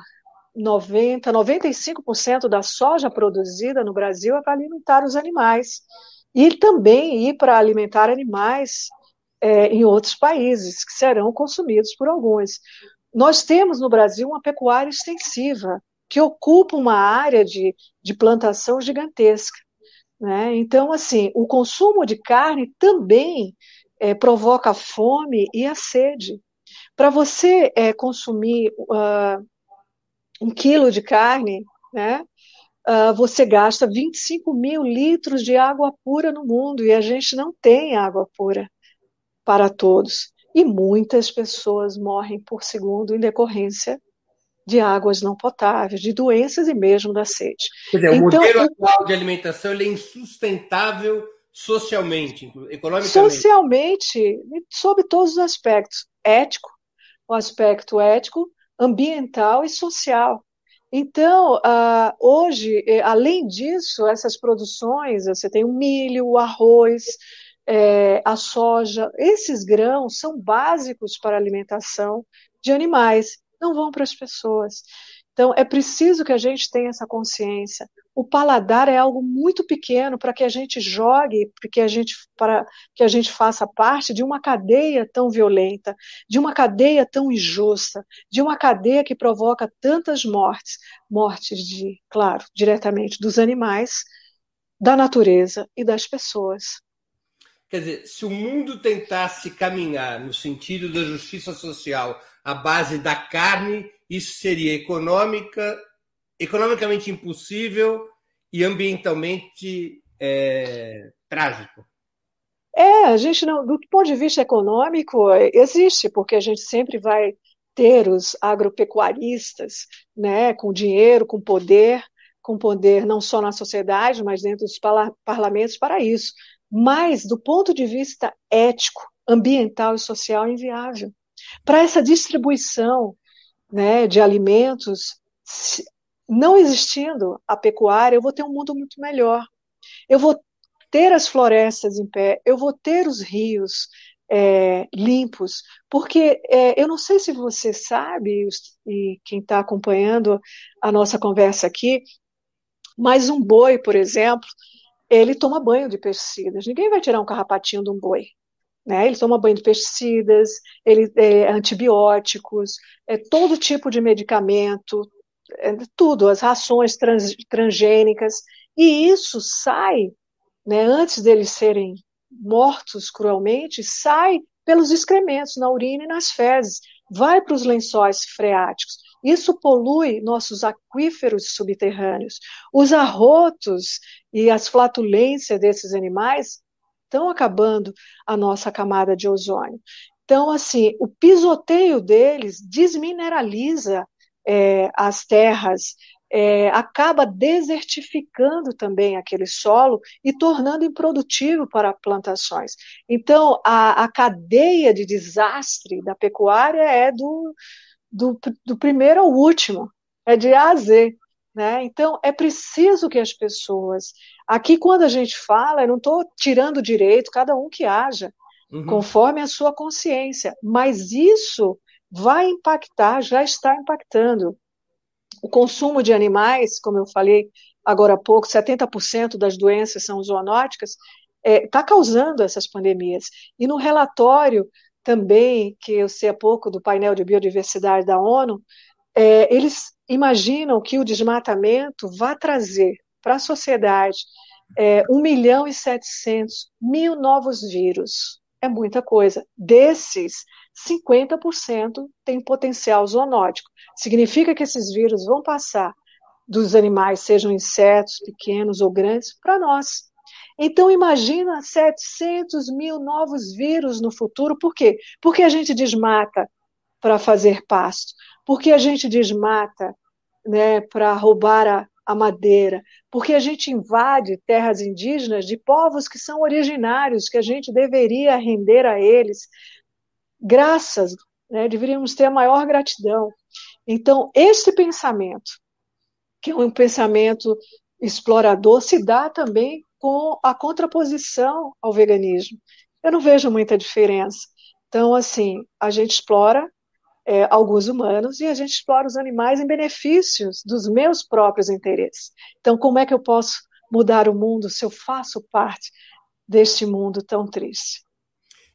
90, 95% da soja produzida no Brasil é para alimentar os animais. E também ir para alimentar animais é, em outros países, que serão consumidos por alguns. Nós temos no Brasil uma pecuária extensiva, que ocupa uma área de, de plantação gigantesca. Né? Então, assim, o consumo de carne também é, provoca fome e a sede. Para você é, consumir uh, um quilo de carne, né, uh, você gasta 25 mil litros de água pura no mundo e a gente não tem água pura para todos e muitas pessoas morrem por segundo em decorrência de águas não potáveis, de doenças e mesmo da sede. Quer dizer, então, o modelo atual de alimentação é insustentável socialmente, economicamente. Socialmente, sob todos os aspectos, ético, o aspecto ético, ambiental e social. Então, uh, hoje, eh, além disso, essas produções, você tem o milho, o arroz, é, a soja, esses grãos são básicos para a alimentação de animais, não vão para as pessoas. Então, é preciso que a gente tenha essa consciência. O paladar é algo muito pequeno para que a gente jogue, para que a gente, faça parte de uma cadeia tão violenta, de uma cadeia tão injusta, de uma cadeia que provoca tantas mortes, mortes de, claro, diretamente dos animais, da natureza e das pessoas. Quer dizer, se o mundo tentasse caminhar no sentido da justiça social à base da carne, isso seria econômica, economicamente impossível e ambientalmente é, trágico. É, a gente não, do ponto de vista econômico, existe, porque a gente sempre vai ter os agropecuaristas, né, com dinheiro, com poder, com poder não só na sociedade, mas dentro dos parlamentos para isso. Mas, do ponto de vista ético, ambiental e social, é inviável. Para essa distribuição né, de alimentos, não existindo a pecuária, eu vou ter um mundo muito melhor. Eu vou ter as florestas em pé, eu vou ter os rios é, limpos, porque é, eu não sei se você sabe, e quem está acompanhando a nossa conversa aqui, Mas um boi, por exemplo, ele toma banho de pesticidas. Ninguém vai tirar um carrapatinho de um boi. Né? Ele toma banho de pesticidas, ele é, antibióticos, é, todo tipo de medicamento, tudo, as rações trans, transgênicas, e isso sai, né, antes deles serem mortos cruelmente, sai pelos excrementos, na urina e nas fezes, vai para os lençóis freáticos. Isso polui nossos aquíferos subterrâneos. Os arrotos e as flatulências desses animais estão acabando a nossa camada de ozônio. Então, assim, o pisoteio deles desmineraliza é, as terras, é, acaba desertificando também aquele solo e tornando improdutivo para plantações. Então, a, a cadeia de desastre da pecuária é do, do, do primeiro ao último, é de A a Z. Né? Então, é preciso que as pessoas. Aqui, quando a gente fala, eu não estou tirando direito, cada um que haja, uhum. conforme a sua consciência, mas isso vai impactar, já está impactando o consumo de animais, como eu falei agora há pouco, 70% das doenças são zoonóticas, está é, tá causando essas pandemias. E no relatório também, que eu sei há pouco, do painel de biodiversidade da ONU, é, eles imaginam que o desmatamento vai trazer para a sociedade é, 1 milhão e 700 mil novos vírus. É muita coisa. Desses, 50% tem potencial zoonótico. Significa que esses vírus vão passar dos animais, sejam insetos pequenos ou grandes, para nós. Então, imagina 700 mil novos vírus no futuro. Por quê? Porque a gente desmata para fazer pasto, porque a gente desmata né, para roubar a, a madeira, porque a gente invade terras indígenas de povos que são originários, que a gente deveria render a eles graças, né, deveríamos ter a maior gratidão. Então, esse pensamento, que é um pensamento explorador, se dá também com a contraposição ao veganismo. Eu não vejo muita diferença. Então, assim, a gente explora é, alguns humanos e a gente explora os animais em benefícios dos meus próprios interesses. Então, como é que eu posso mudar o mundo se eu faço parte deste mundo tão triste?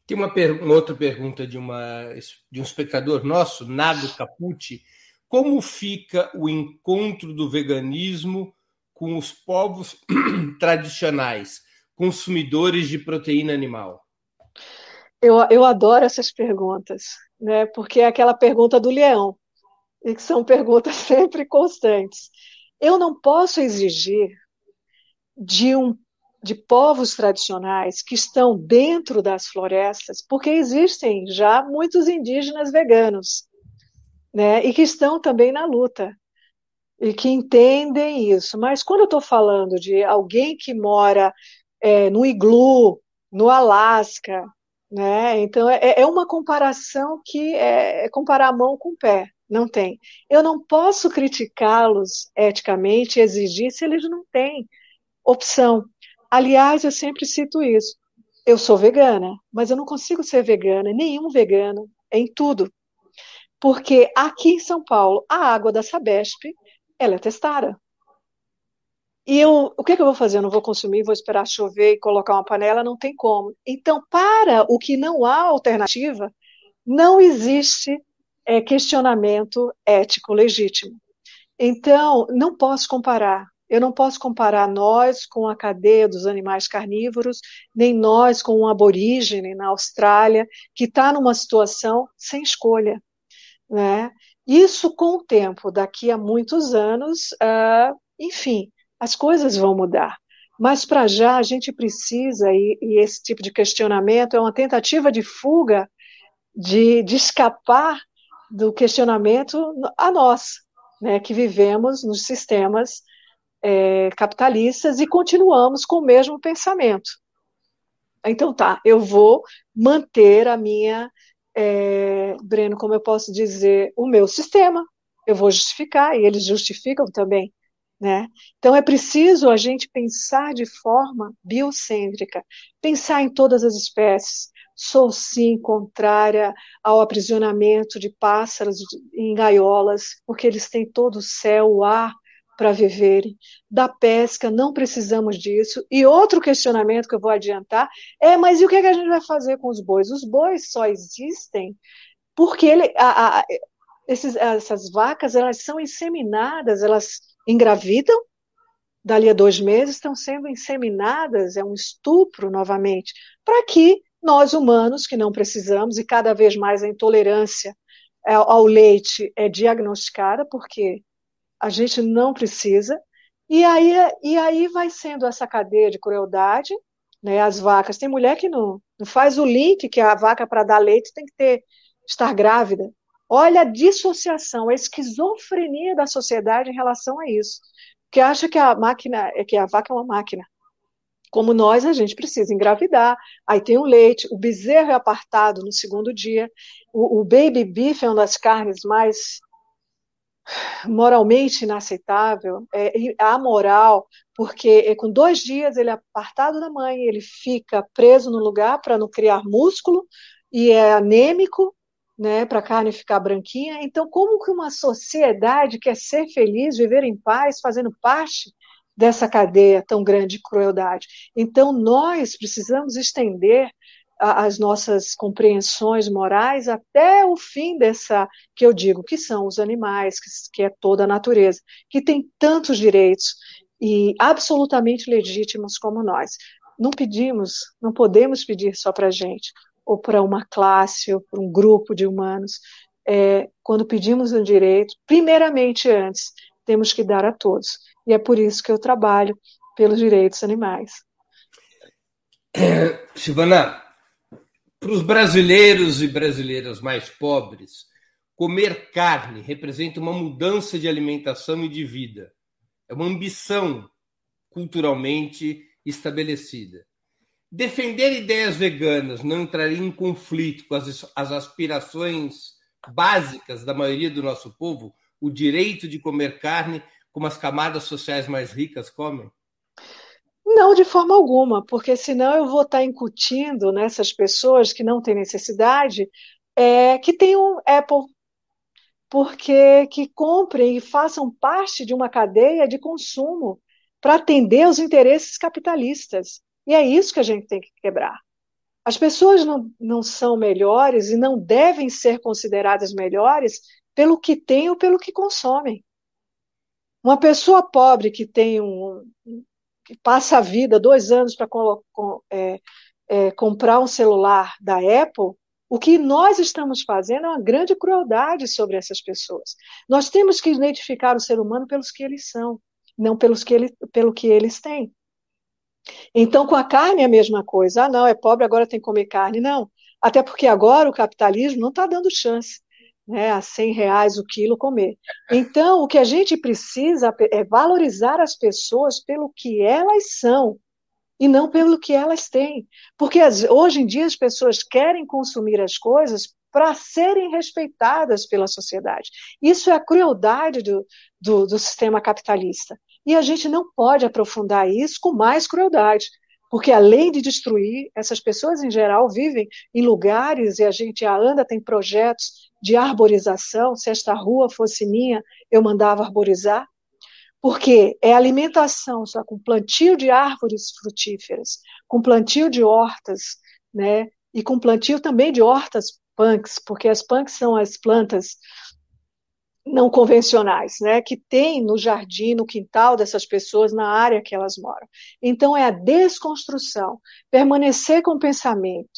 Tem uma, uma, outra pergunta de, uma, de um espectador nosso, Nado Capucci. Como fica o encontro do veganismo com os povos tradicionais, consumidores de proteína animal? Eu, eu adoro essas perguntas, né? porque é aquela pergunta do leão, e que são perguntas sempre constantes. Eu não posso exigir de um de povos tradicionais que estão dentro das florestas, porque existem já muitos indígenas veganos, né, e que estão também na luta e que entendem isso. Mas quando eu estou falando de alguém que mora é, no iglu, no Alasca, né, então é, é uma comparação que é, é comparar a mão com o pé. Não tem. Eu não posso criticá-los eticamente e exigir se eles não têm opção. Aliás, eu sempre cito isso. Eu sou vegana, mas eu não consigo ser vegana, nenhum vegano, em tudo. Porque aqui em São Paulo, a água da Sabesp, ela é testada. E eu, o que, que eu vou fazer? Eu não vou consumir, vou esperar chover e colocar uma panela? Não tem como. Então, para o que não há alternativa, não existe é, questionamento ético legítimo. Então, não posso comparar eu não posso comparar nós com a cadeia dos animais carnívoros, nem nós com um aborígene na Austrália, que está numa situação sem escolha. Né? Isso, com o tempo, daqui a muitos anos, uh, enfim, as coisas vão mudar. Mas para já a gente precisa, e, e, esse tipo de questionamento é uma tentativa de fuga, de, de escapar do questionamento a nós, né, que vivemos nos sistemas é, capitalistas e continuamos com o mesmo pensamento. Então tá, eu vou manter a minha, é, Breno, como eu posso dizer, o meu sistema. Eu vou justificar e eles justificam também. Né? Então é preciso a gente pensar de forma biocêntrica, pensar em todas as espécies. Sou sim contrária ao aprisionamento de pássaros em gaiolas, porque eles têm todo o céu, o ar para viverem. Da pesca, não precisamos disso. E outro questionamento que eu vou adiantar é: mas e o que, é que a gente vai fazer com os bois? Os bois só existem porque ele, a, a, esses, essas vacas elas são inseminadas, elas engravidam, dali a dois meses estão sendo inseminadas, é um estupro novamente, para que nós humanos, que não precisamos, e cada vez mais a intolerância ao leite é diagnosticada, porque a gente não precisa, e aí, e aí vai sendo essa cadeia de crueldade, né, as vacas, tem mulher que não, não faz o link que a vaca para dar leite tem que ter estar grávida. Olha a dissociação, a esquizofrenia da sociedade em relação a isso, que acha que a máquina, que a vaca é uma máquina. Como nós, a gente precisa engravidar, aí tem o leite, o bezerro é apartado no segundo dia, o, o baby beef é uma das carnes mais moralmente inaceitável, é amoral, porque é com dois dias ele é apartado da mãe, ele fica preso no lugar para não criar músculo e é anêmico, né, para a carne ficar branquinha. Então, como que uma sociedade quer ser feliz, viver em paz, fazendo parte dessa cadeia tão grande de crueldade. Então, nós precisamos estender as nossas compreensões morais até o fim dessa, que eu digo, que são os animais, que, que é toda a natureza, que tem tantos direitos e absolutamente legítimos como nós. Não pedimos, não podemos pedir só para gente, ou para uma classe, ou para um grupo de humanos. É, quando pedimos um direito, primeiramente antes, temos que dar a todos. E é por isso que eu trabalho pelos direitos animais. É, Silvana, para os brasileiros e brasileiras mais pobres, comer carne representa uma mudança de alimentação e de vida. É uma ambição culturalmente estabelecida. Defender ideias veganas não entraria em conflito com as, as aspirações básicas da maioria do nosso povo, o direito de comer carne como as camadas sociais mais ricas comem? Não, de forma alguma, porque senão eu vou estar incutindo nessas pessoas que não têm necessidade é, que tenham Apple, porque que comprem e façam parte de uma cadeia de consumo para atender os interesses capitalistas. E é isso que a gente tem que quebrar. As pessoas não, não são melhores e não devem ser consideradas melhores pelo que têm ou pelo que consomem. Uma pessoa pobre que tem um que passa a vida dois anos para é, é, comprar um celular da Apple, o que nós estamos fazendo é uma grande crueldade sobre essas pessoas. Nós temos que identificar o ser humano pelos que eles são, não pelos que ele, pelo que eles têm. Então, com a carne é a mesma coisa. Ah, não, é pobre, agora tem que comer carne. Não. Até porque agora o capitalismo não está dando chance né, a 100 reais o quilo comer. Então, o que a gente precisa é valorizar as pessoas pelo que elas são e não pelo que elas têm. Porque as, hoje em dia as pessoas querem consumir as coisas para serem respeitadas pela sociedade. Isso é a crueldade do, do, do sistema capitalista. E a gente não pode aprofundar isso com mais crueldade. Porque além de destruir, essas pessoas em geral vivem em lugares, e a gente já anda, tem projetos de arborização. Se esta rua fosse minha, eu mandava arborizar. Porque é alimentação só com plantio de árvores frutíferas, com plantio de hortas, né? E com plantio também de hortas punks, porque as punks são as plantas não convencionais, né, que tem no jardim, no quintal dessas pessoas, na área que elas moram. Então é a desconstrução, permanecer com o pensamento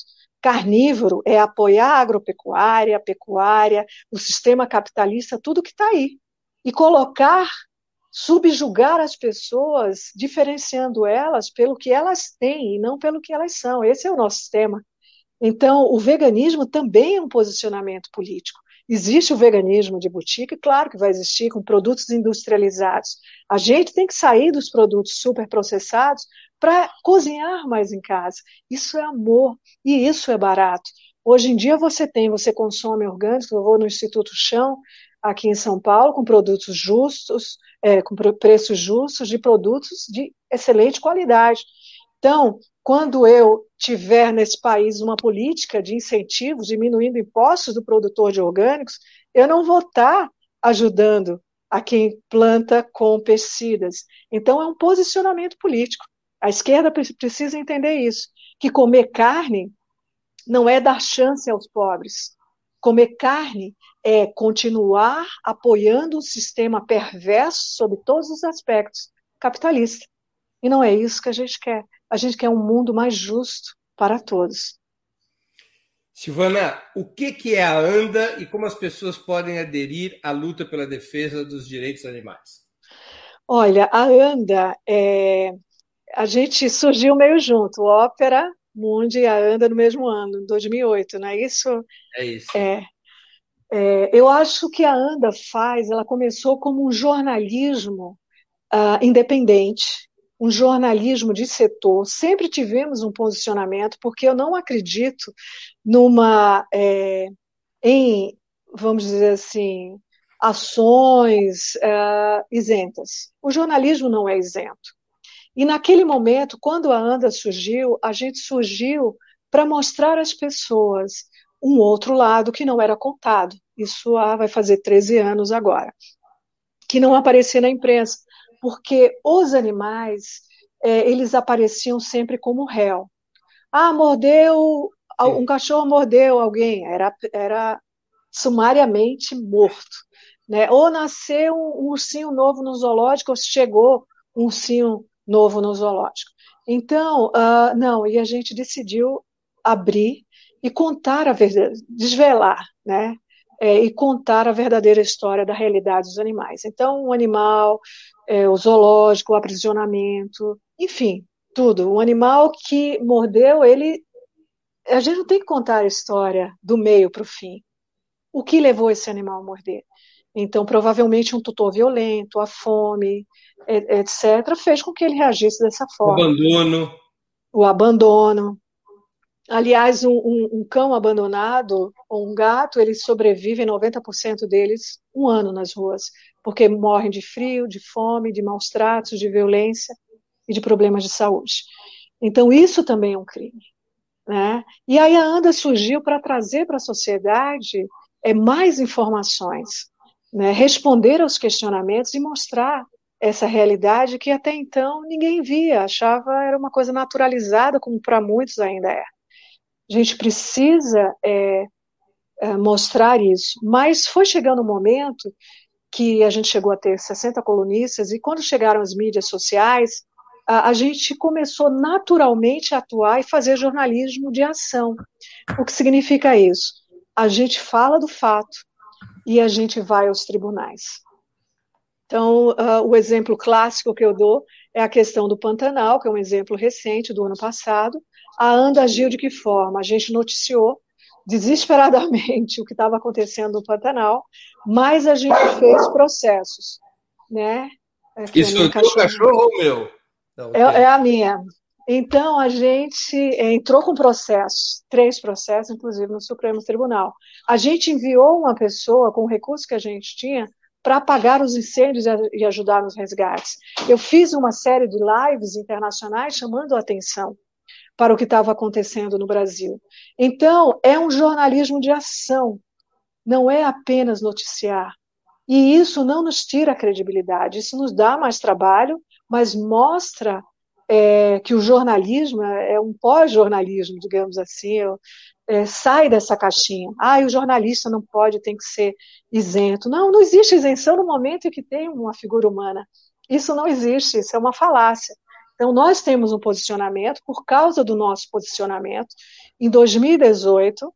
carnívoro é apoiar a agropecuária, a pecuária, o sistema capitalista, tudo que está aí. E colocar, subjugar as pessoas, diferenciando elas pelo que elas têm e não pelo que elas são. Esse é o nosso sistema. Então, o veganismo também é um posicionamento político. Existe o veganismo de boutique, claro que vai existir com produtos industrializados. A gente tem que sair dos produtos superprocessados para cozinhar mais em casa. Isso é amor e isso é barato. Hoje em dia você tem, você consome orgânicos, eu vou no Instituto Chão, aqui em São Paulo, com produtos justos, é, com preços justos, de produtos de excelente qualidade. Então, quando eu tiver nesse país uma política de incentivos, diminuindo impostos do produtor de orgânicos, eu não vou estar ajudando a quem planta com pesticidas. Então, é um posicionamento político. A esquerda precisa entender isso, que comer carne não é dar chance aos pobres. Comer carne é continuar apoiando um sistema perverso sob todos os aspectos, capitalista. E não é isso que a gente quer. A gente quer um mundo mais justo para todos. Silvana, o que, que é a ANDA e como as pessoas podem aderir à luta pela defesa dos direitos animais? Olha, a ANDA, é... a gente surgiu meio junto, Ópera Mundi e a ANDA no mesmo ano, 2008, não é isso? É isso. É, é, eu acho que a ANDA faz, ela começou como um jornalismo uh, independente, um jornalismo de setor, sempre tivemos um posicionamento, porque eu não acredito numa, é, em, vamos dizer assim, ações uh, isentas. O jornalismo não é isento. E naquele momento, quando a ANDA surgiu, a gente surgiu para mostrar às pessoas um outro lado que não era contado. Isso ah, vai fazer 13 anos agora. Que não aparecia na imprensa porque os animais é, eles apareciam sempre como réu. Ah, mordeu, um cachorro mordeu alguém, era, era sumariamente morto. Né? Ou nasceu um, ursinho novo no zoológico, ou chegou um ursinho novo no zoológico. Então, uh, não, e a gente decidiu abrir e contar a verdade, desvelar, né? É, e contar a verdadeira história da realidade dos animais. Então, o animal é, o zoológico, o aprisionamento, enfim, tudo. Um animal que mordeu, ele. A gente não tem que contar a história do meio para o fim. O que levou esse animal a morder? Então, provavelmente um tutor violento, a fome, etc., fez com que ele reagisse dessa forma. O abandono. O abandono. Aliás, um, um, um cão abandonado ou um gato, eles sobrevivem, 90% deles, um ano nas ruas porque morrem de frio, de fome, de maus tratos, de violência e de problemas de saúde. Então, isso também é um crime. Né? E aí a ANDA surgiu para trazer para a sociedade é, mais informações, né? responder aos questionamentos e mostrar essa realidade que até então ninguém via, achava era uma coisa naturalizada, como para muitos ainda é. A gente precisa é, é, mostrar isso, mas foi chegando um momento que a gente chegou a ter 60 colunistas, e quando chegaram as mídias sociais, a, a, gente começou naturalmente a atuar e fazer jornalismo de ação. O que significa isso? A gente fala do fato e a gente vai aos tribunais. Então, uh, o exemplo clássico que eu dou é a questão do Pantanal, que é um exemplo recente do ano passado. A ANDA agiu de que forma? A gente noticiou desesperadamente o que estava acontecendo no Pantanal, mas a gente fez processos, né? Isso é o cachorro, cachorro ou meu? Não, é, é, a minha. Então a gente entrou com processos, três processos, inclusive no Supremo Tribunal. A gente enviou uma pessoa com o recurso que a gente tinha para apagar os incêndios e ajudar nos resgates. Eu fiz uma série de lives internacionais chamando a atenção para o que estava acontecendo no Brasil. Então, é um jornalismo de ação, não é apenas noticiar. E isso não nos tira a credibilidade, isso nos dá mais trabalho, mas mostra é, que o jornalismo é um pós-jornalismo, digamos assim, é, sai dessa caixinha. Ah, o jornalista não pode, tem que ser isento. Não, não existe isenção no momento em que tem uma figura humana. Isso não existe, isso é uma falácia. Então, nós temos um posicionamento, por causa do nosso posicionamento, em 2018,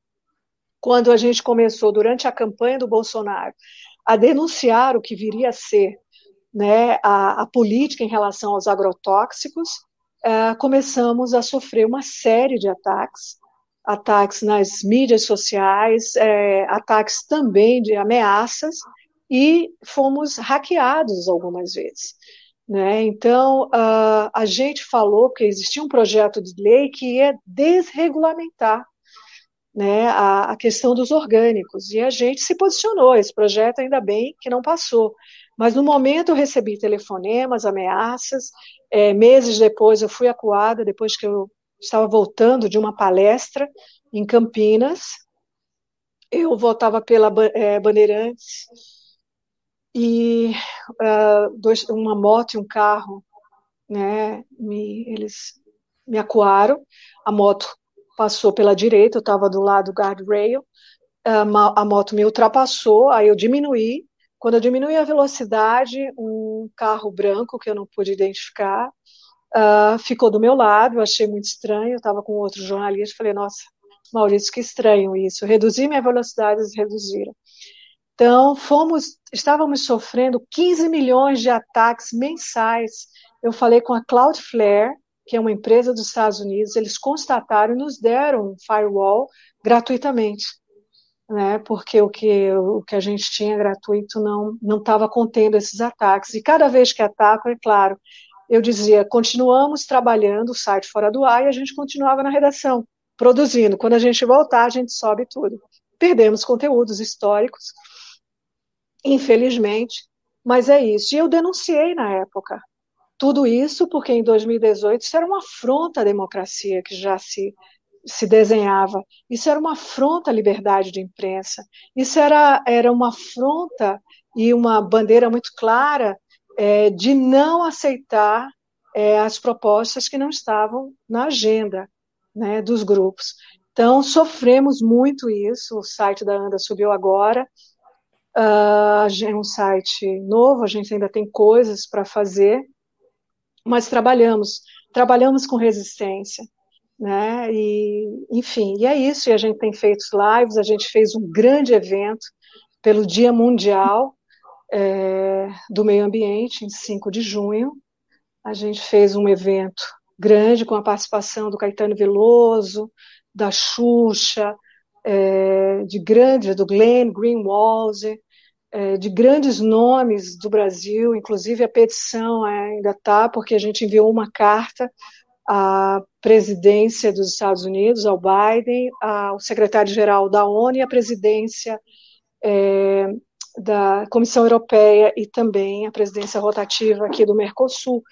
quando a gente começou, durante a campanha do Bolsonaro, a denunciar o que viria a ser né, a, a política em relação aos agrotóxicos, é, começamos a sofrer uma série de ataques, ataques nas mídias sociais, é, ataques também de ameaças, e fomos hackeados algumas vezes. Né? Então, uh, a gente falou que existia um projeto de lei que ia desregulamentar né, a, a, questão dos orgânicos, e a gente se posicionou. Esse projeto, ainda bem que não passou. Mas no momento eu recebi telefonemas, ameaças. É, meses depois eu fui acuada, depois que eu estava voltando de uma palestra em Campinas. Eu voltava pela é, Bandeirantes e uh, dois, uma moto e um carro, né, me, eles me acuaram, a moto passou pela direita, eu estava do lado do guardrail, a moto me ultrapassou, aí eu diminuí, quando eu diminui a velocidade, um carro branco que eu não pude identificar uh, ficou do meu lado, eu achei muito estranho, eu estava com outro jornalista, falei, nossa, Maurício, que estranho isso, reduzi minha velocidade, eles reduziram. Então, fomos, estávamos sofrendo 15 milhões de ataques mensais. Eu falei com a Cloudflare, que é uma empresa dos Estados Unidos, eles constataram e nos deram um firewall gratuitamente, né? Porque o que o que a gente tinha gratuito não não estava contendo esses ataques. E cada vez que atacam, é claro, eu dizia, continuamos trabalhando o site fora do ar e a gente continuava na redação, produzindo. Quando a gente voltar, a gente sobe tudo. Perdemos conteúdos históricos, infelizmente, mas é isso. E eu denunciei na época tudo isso porque em 2018 isso era uma afronta à democracia que já se, se desenhava. Isso era uma afronta à liberdade de imprensa. Isso era, era uma afronta e uma bandeira muito clara é, de não aceitar é, as propostas que não estavam na agenda né, dos grupos. Então, sofremos muito isso. O site da ANDA subiu agora. Uh, é um site novo, a gente ainda tem coisas para fazer, mas trabalhamos, trabalhamos com resistência. Né? E, enfim, e é isso. E a gente tem feito lives, a gente fez um grande evento pelo Dia Mundial é, do Meio Ambiente, em 5 de junho. A gente fez um evento grande com a participação do Caetano Veloso, da Xuxa, é, de grandes, do Glenn Greenwald, de grandes nomes do Brasil, inclusive a petição ainda está, porque a gente enviou uma carta à presidência dos Estados Unidos, ao Biden, ao secretário-geral da ONU e à presidência é, da Comissão Europeia e também a presidência rotativa aqui do Mercosul,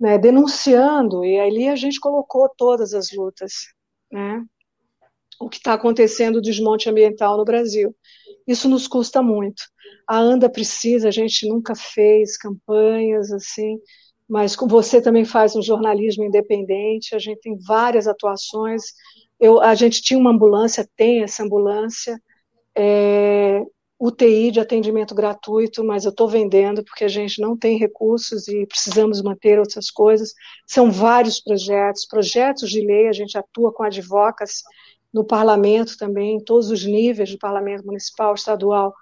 né, denunciando, e ali a gente colocou todas as lutas, né, o que está acontecendo, o desmonte ambiental no Brasil. Isso nos custa muito. A ANDA precisa, a gente nunca fez campanhas assim, mas com você também faz um jornalismo independente, a gente tem várias atuações. Eu, a gente tinha uma ambulância, tem essa ambulância, é, UTI de atendimento gratuito, mas eu estou vendendo porque a gente não tem recursos e precisamos manter outras coisas. São vários projetos, projetos de lei, a gente atua com advocacy no parlamento também, em todos os níveis do parlamento municipal, estadual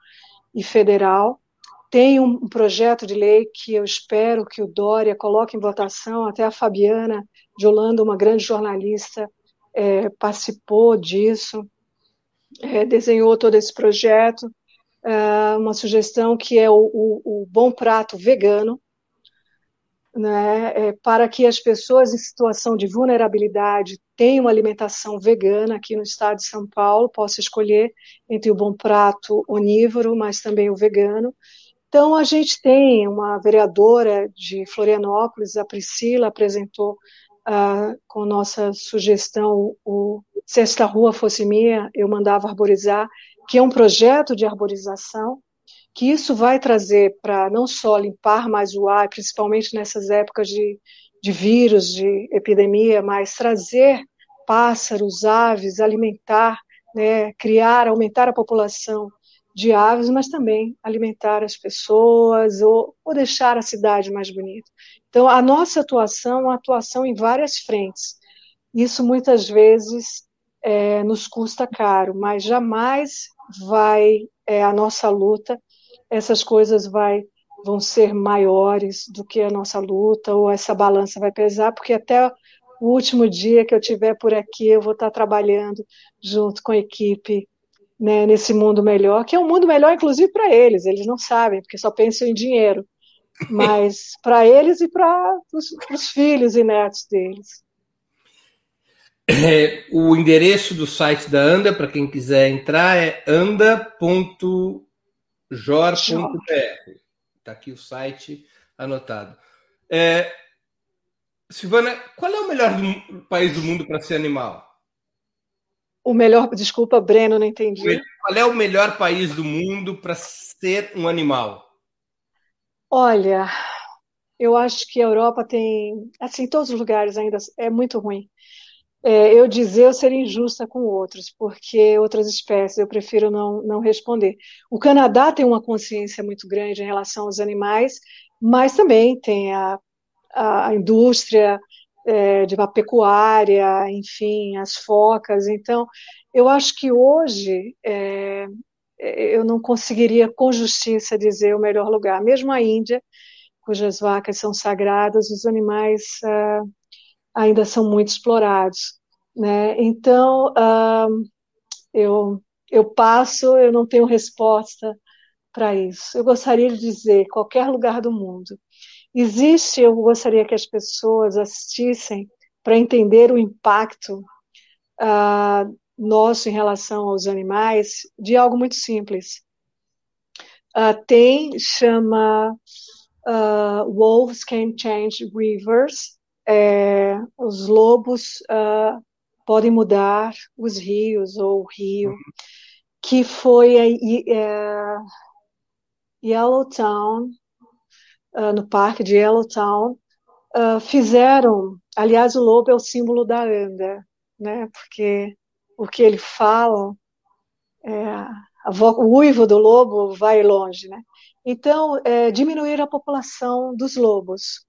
e federal. Tem um projeto de lei que eu espero que o Dória coloque em votação, até a Fabiana de Holanda, uma grande jornalista, é, participou disso, é, desenhou todo esse projeto uh, uma sugestão que é o, o, o bom prato vegano, né, é, para que as pessoas em situação de vulnerabilidade tenham uma alimentação vegana aqui no estado de São Paulo, possa escolher entre o bom prato onívoro, mas também o vegano. Então, a gente tem uma vereadora de Florianópolis, a Priscila, apresentou uh, com nossa sugestão o Se esta rua fosse minha, eu mandava arborizar, que é um projeto de arborização, que isso vai trazer para não só limpar mais o ar, principalmente nessas épocas de, de vírus, de epidemia, mas trazer pássaros, aves, alimentar, né, criar, aumentar a população de aves, mas também alimentar as pessoas ou, ou deixar a cidade mais bonita. Então, a nossa atuação é uma atuação em várias frentes. Isso muitas vezes é, nos custa caro, mas jamais vai é, a nossa luta, essas coisas vai vão ser maiores do que a nossa luta ou essa balança vai pesar, porque até o último dia que eu tiver por aqui eu vou estar trabalhando junto com a equipe né, nesse mundo melhor, que é um mundo melhor inclusive para eles, eles não sabem, porque só pensam em dinheiro, mas para eles e para os filhos e netos deles. É, o endereço do site da Anda, para quem quiser entrar, é anda.jor.br. Está aqui o site anotado. É, Silvana, qual é o melhor do, país do mundo para ser animal? O melhor, desculpa, Breno, não entendi. Qual é o melhor país do mundo para ser um animal? Olha, eu acho que a Europa tem, assim, todos os lugares ainda é muito ruim. É, eu dizer eu seria injusta com outros, porque outras espécies eu prefiro não, não responder. O Canadá tem uma consciência muito grande em relação aos animais, mas também tem a, a indústria é, de uma pecuária, enfim, as focas. Então, eu acho que hoje é, eu não conseguiria com justiça dizer o melhor lugar. Mesmo a Índia, cujas vacas são sagradas, os animais uh, ainda são muito explorados. Né? Então, uh, eu, eu passo, eu não tenho resposta para isso. Eu gostaria de dizer qualquer lugar do mundo. Existe, eu gostaria que as pessoas assistissem para entender o impacto uh, nosso em relação aos animais de algo muito simples. Uh, tem, chama uh, Wolves Can Change Rivers, é, os lobos uh, podem mudar os rios ou o rio, que foi a, a, Yellowtown, no parque de Yellowtown, fizeram, aliás, o lobo é o símbolo da anda, né, porque o que ele fala, é, o uivo do lobo vai longe, né? Então, é, diminuir a população dos lobos.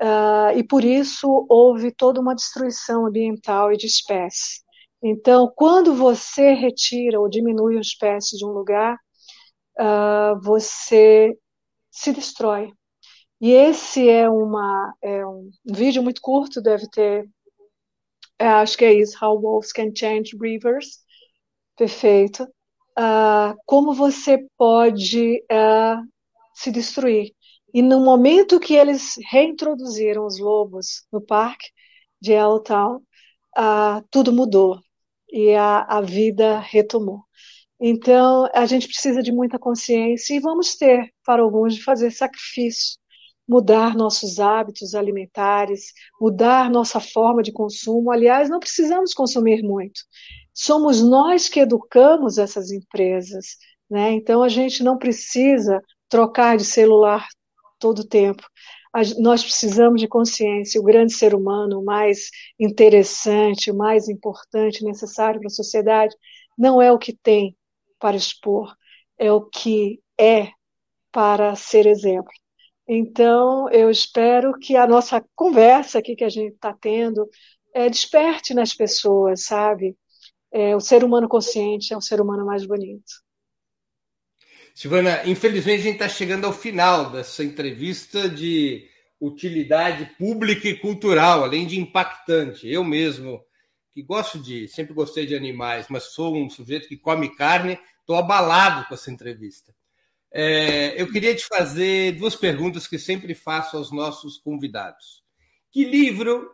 Uh, e por isso houve toda uma destruição ambiental e de espécies. Então, quando você retira ou diminui uma espécie de um lugar, uh, você se destrói. E esse é, uma, é um, vídeo muito curto, deve ter é, acho que é isso, How Wolves Can Change Rivers. Perfeito. Uh, como você pode uh, se destruir. E no momento que eles reintroduziram os lobos no parque de Yellowtown, uh, tudo mudou e a, a vida retomou. Então, a gente precisa de muita consciência e vamos ter, para alguns, de fazer sacrifício mudar nossos hábitos alimentares, mudar nossa forma de consumo. Aliás, não precisamos consumir muito. Somos nós que educamos essas empresas, né? Então a gente não precisa trocar de celular todo o tempo. Nós precisamos de consciência. O grande ser humano, o mais interessante, o mais importante, necessário para a sociedade, não é o que tem para expor, é o que é para ser exemplo. Então, eu espero que a nossa conversa aqui que a gente está tendo é, desperte nas pessoas, sabe? É, o ser humano consciente é um ser humano mais bonito. Silvana, infelizmente a gente está chegando ao final dessa entrevista de utilidade pública e cultural, além de impactante. Eu mesmo, que gosto de, sempre gostei de animais, mas sou um sujeito que come carne, estou abalado com essa entrevista. É, eu queria te fazer duas perguntas que sempre faço aos nossos convidados. Que livro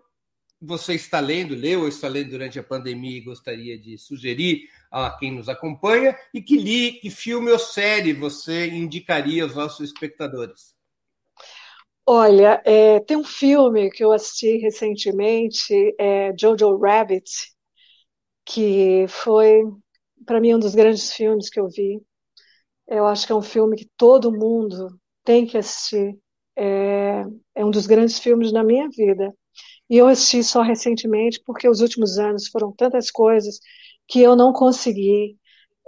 você está lendo, leu ou está lendo durante a pandemia e gostaria de sugerir a quem nos acompanha? E que, li, que filme ou série você indicaria aos nossos espectadores? Olha, é, tem um filme que eu assisti recentemente, é Jojo Rabbit, que foi, para mim, um dos grandes filmes que eu vi. Eu acho que é um filme que todo mundo tem que assistir. É, é um dos grandes filmes da minha vida. E eu assisti só recentemente porque os últimos anos foram tantas coisas que eu não consegui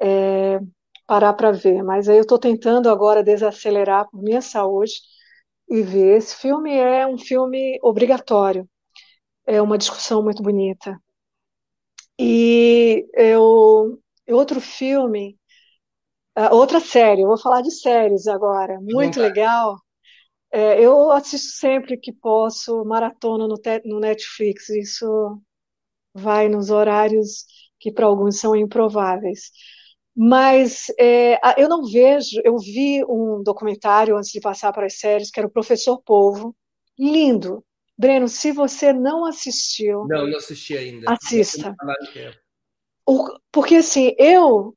é, parar para ver. Mas aí eu estou tentando agora desacelerar por minha saúde e ver. Esse filme é um filme obrigatório. É uma discussão muito bonita. E eu, outro filme Uh, outra série, eu vou falar de séries agora, muito legal. É, eu assisto sempre que posso maratona no, no, Netflix, isso vai nos horários que para alguns são improváveis. Mas é, eu não vejo, eu vi um documentário antes de passar para as séries, que era o Professor Polvo, lindo. Breno, se você não assistiu. Não, não assisti ainda. Assista. O, porque assim, eu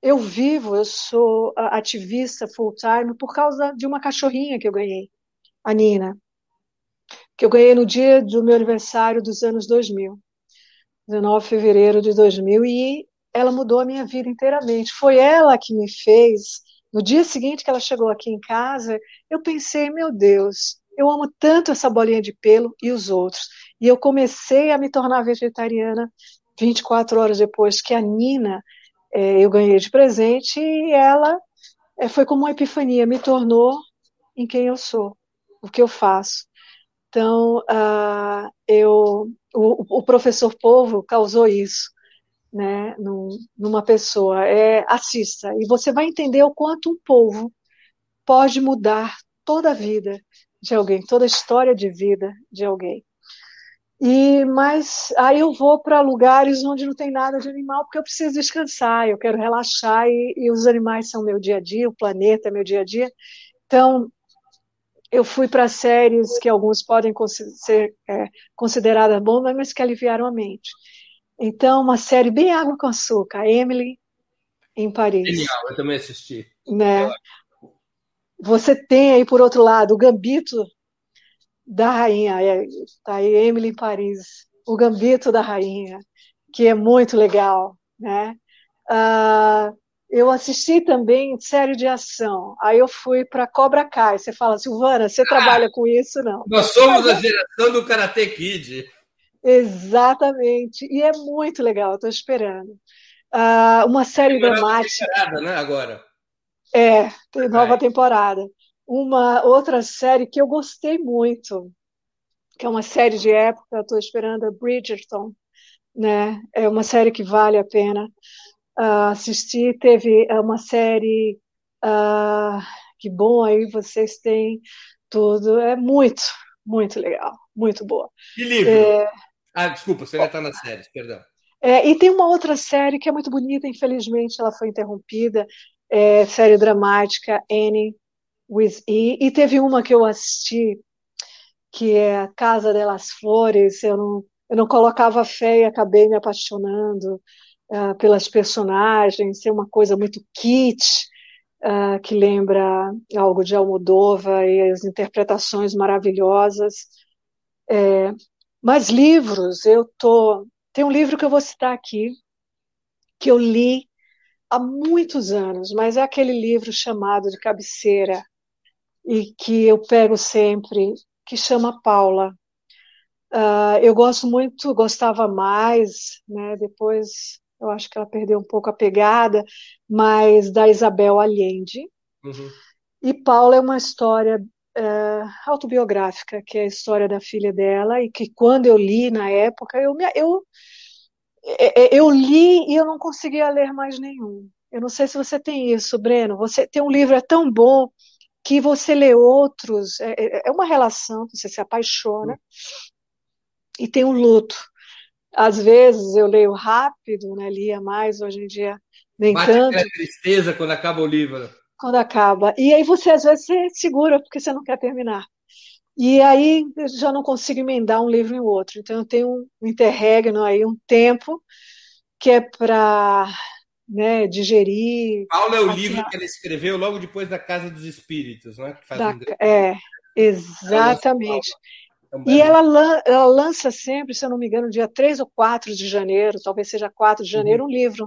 eu vivo, eu sou ativista full-time por causa de uma cachorrinha que eu ganhei, a Nina, que eu ganhei no dia do meu aniversário dos anos 2000, 19 de fevereiro de 2000, e ela mudou a minha vida inteiramente. Foi ela que me fez No dia seguinte que ela chegou aqui em casa, eu pensei, meu Deus, eu amo tanto essa bolinha de pelo e os outros. E eu comecei a me tornar vegetariana 24 horas depois que a Nina é, eu ganhei de presente e ela é, foi como uma epifania, me tornou em quem eu sou, o que eu faço. Então, uh, eu, o, o, professor Povo causou isso né, num, numa pessoa. É, assista, e você vai entender o quanto um povo pode mudar toda a vida de alguém, toda a história de vida de alguém. E mas aí eu vou para lugares onde não tem nada de animal porque eu preciso descansar, eu quero relaxar e, e os animais são meu dia a dia, o planeta é meu dia a dia. Então eu fui para séries que alguns podem ser é, consideradas bombas, mas que aliviaram a mente. Então, uma série bem água com açúcar, Emily em Paris. Genial, eu também assisti. Né? Você tem aí, por outro lado, o Gambito da Rainha, é, tá aí Emily em Paris, o Gambito da Rainha, que é muito legal, né? Uh, eu assisti também série de ação. Aí eu fui para Cobra Kai. Você fala, Silvana, você ah, trabalha com isso? Não. Nós somos Mas, a geração do Karate Kid. Exatamente. E é muito legal, estou esperando. Uh, uma série dramática. Né, agora. É, tem nova temporada. Uma outra série que eu gostei muito, que é uma série de época, estou esperando a Bridgerton, né? É uma série que vale a pena uh, assistir. Teve é uma série uh, que bom aí vocês têm tudo. É muito, muito legal, muito boa. Que livro? É... Ah, desculpa, você já está na série, perdão. É, e tem uma outra série que é muito bonita, infelizmente ela foi interrompida, é, série dramática, Annie with E, e teve uma que eu assisti, que é Casa delas Flores, eu não, eu não colocava fé e acabei me apaixonando uh, pelas personagens, ser uma coisa muito kitsch, uh, que lembra algo de Almodóvar e as interpretações maravilhosas. É, mas livros, eu tô... Tem um livro que eu vou citar aqui, que eu li há muitos anos, mas é aquele livro chamado de cabeceira e que eu pego sempre, que chama Paula. Uh, eu gosto muito, gostava mais, né? Depois eu acho que ela perdeu um pouco a pegada, mas da Isabel Allende. Uhum. E Paula é uma história uh, autobiográfica, que é a história da filha dela, e que quando eu li na época, eu, me, eu é, é, eu li e eu não conseguia ler mais nenhum. Eu não sei se você tem isso, Breno. Você tem um livro é tão bom que você lê outros. É, é, é uma relação, você se apaixona e tem um luto. Às vezes eu leio rápido, né? Lia mais hoje em dia nem Bate tanto. tristeza quando acaba o livro. Quando acaba. E aí você às vezes segura porque você não quer terminar. E aí eu já não consigo emendar um livro em outro. Então eu tenho um interregno aí, um tempo que é para né, digerir. Paulo é o livro que ela escreveu logo depois da Casa dos Espíritos, né? Da, um... É, exatamente. É e ela, ela, lança sempre, se eu não me engano, dia 3 ou 4 de janeiro, talvez seja 4 de janeiro, uhum. um livro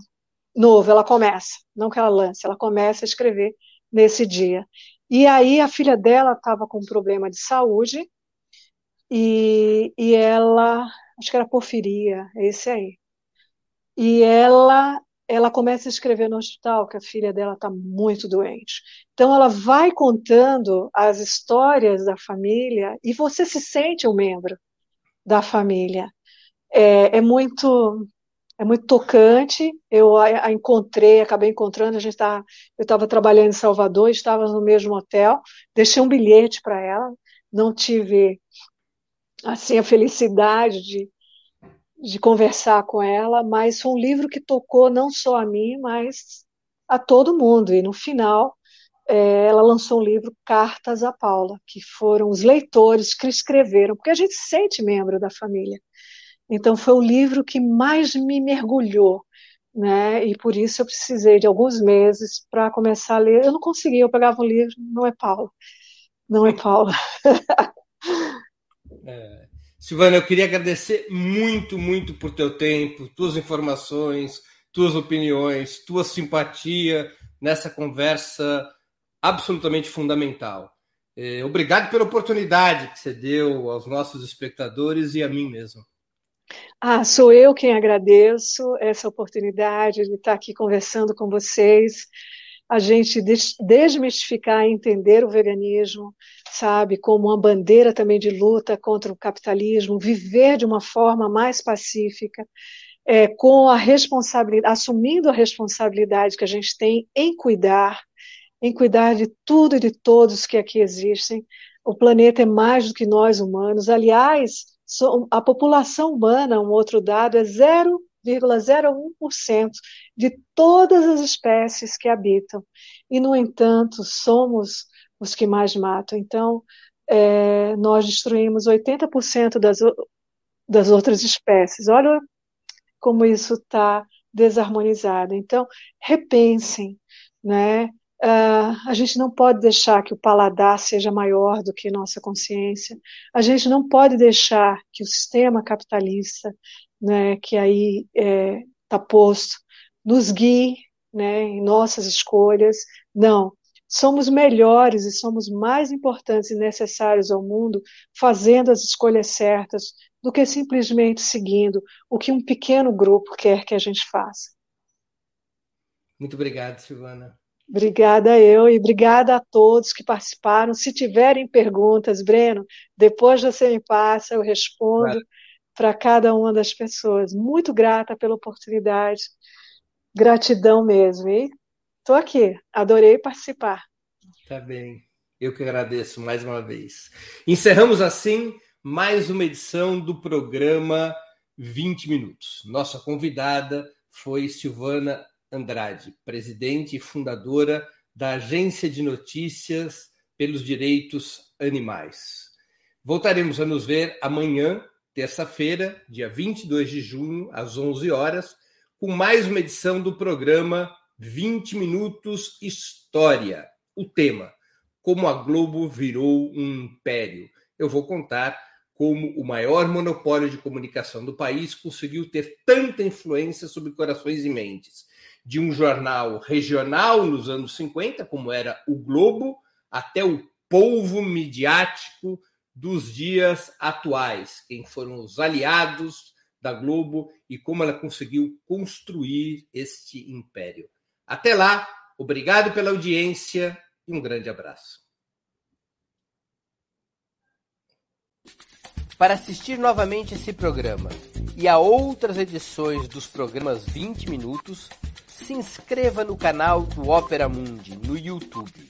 novo. Ela começa, não que ela lance, ela começa a escrever nesse dia. E aí a filha dela estava com um problema de saúde e, e ela, acho que era porfiria, esse aí. E ela ela começa a escrever no hospital que a filha dela está muito doente. Então ela vai contando as histórias da família e você se sente um membro da família. É, é muito é muito tocante. Eu a, a encontrei, acabei encontrando. A gente tá, eu estava trabalhando em Salvador, estava no mesmo hotel. Deixei um bilhete para ela. Não tive assim a felicidade de, de conversar com ela, mas foi um livro que tocou não só a mim, mas a todo mundo. E no final, é, ela lançou um livro Cartas a Paula, que foram os leitores que escreveram, porque a gente se sente membro da família. Então foi o livro que mais me mergulhou, né? E por isso eu precisei de alguns meses para começar a ler. Eu não conseguia, eu pegava um livro, não é Paula, não é Paula. É. Silvana, eu queria agradecer muito, muito por teu tempo, tuas informações, tuas opiniões, tua simpatia nessa conversa absolutamente fundamental. É, obrigado pela oportunidade que você deu aos nossos espectadores e a mim mesmo. Ah, sou eu quem agradeço essa oportunidade de estar aqui conversando com vocês, a gente desmistificar e entender o veganismo, sabe, como uma bandeira também de luta contra o capitalismo, viver de uma forma mais pacífica, é, com a responsabilidade, assumindo a responsabilidade que a gente tem em cuidar, em cuidar de tudo e de todos que aqui existem. O planeta é mais do que nós humanos. Aliás, a população humana, um outro dado, é 0,01% de todas as espécies que habitam. E, no entanto, somos os que mais matam. Então, é, nós destruímos 80% das, das outras espécies. Olha como isso está desarmonizado. Então, repensem, né? Uh, a gente não pode deixar que o paladar seja maior do que nossa consciência. A gente não pode deixar que o sistema capitalista, né, que aí está é, tá posto, nos guie né, em nossas escolhas. Não. Somos melhores e somos mais importantes e necessários ao mundo fazendo as escolhas certas do que simplesmente seguindo o que um pequeno grupo quer que a gente faça. Muito obrigado, Silvana. Obrigada eu e obrigada a todos que participaram. Se tiverem perguntas, Breno, depois você me passa, eu respondo claro. Para cada uma das pessoas. Muito grata pela oportunidade. Gratidão mesmo. E estou aqui, adorei participar. Tá bem. Eu que agradeço mais uma vez. Encerramos assim mais uma edição do programa 20 Minutos. Nossa convidada foi Silvana Andrade, presidente e fundadora da Agência de Notícias pelos Direitos Animais. Voltaremos a nos ver amanhã, terça-feira, dia 22 de junho, às 11 horas, com mais uma edição do programa 20 Minutos História. O tema: Como a Globo virou um império. Eu vou contar como o maior monopólio de comunicação do país conseguiu ter tanta influência sobre corações e mentes. De um jornal regional nos anos 50, como era o Globo, até o polvo midiático dos dias atuais, quem foram os aliados da Globo e como ela conseguiu construir este império. Até lá, obrigado pela audiência e um grande abraço. Para assistir novamente esse programa e a outras edições dos programas 20 Minutos, se inscreva no canal do Opera Mundi no YouTube.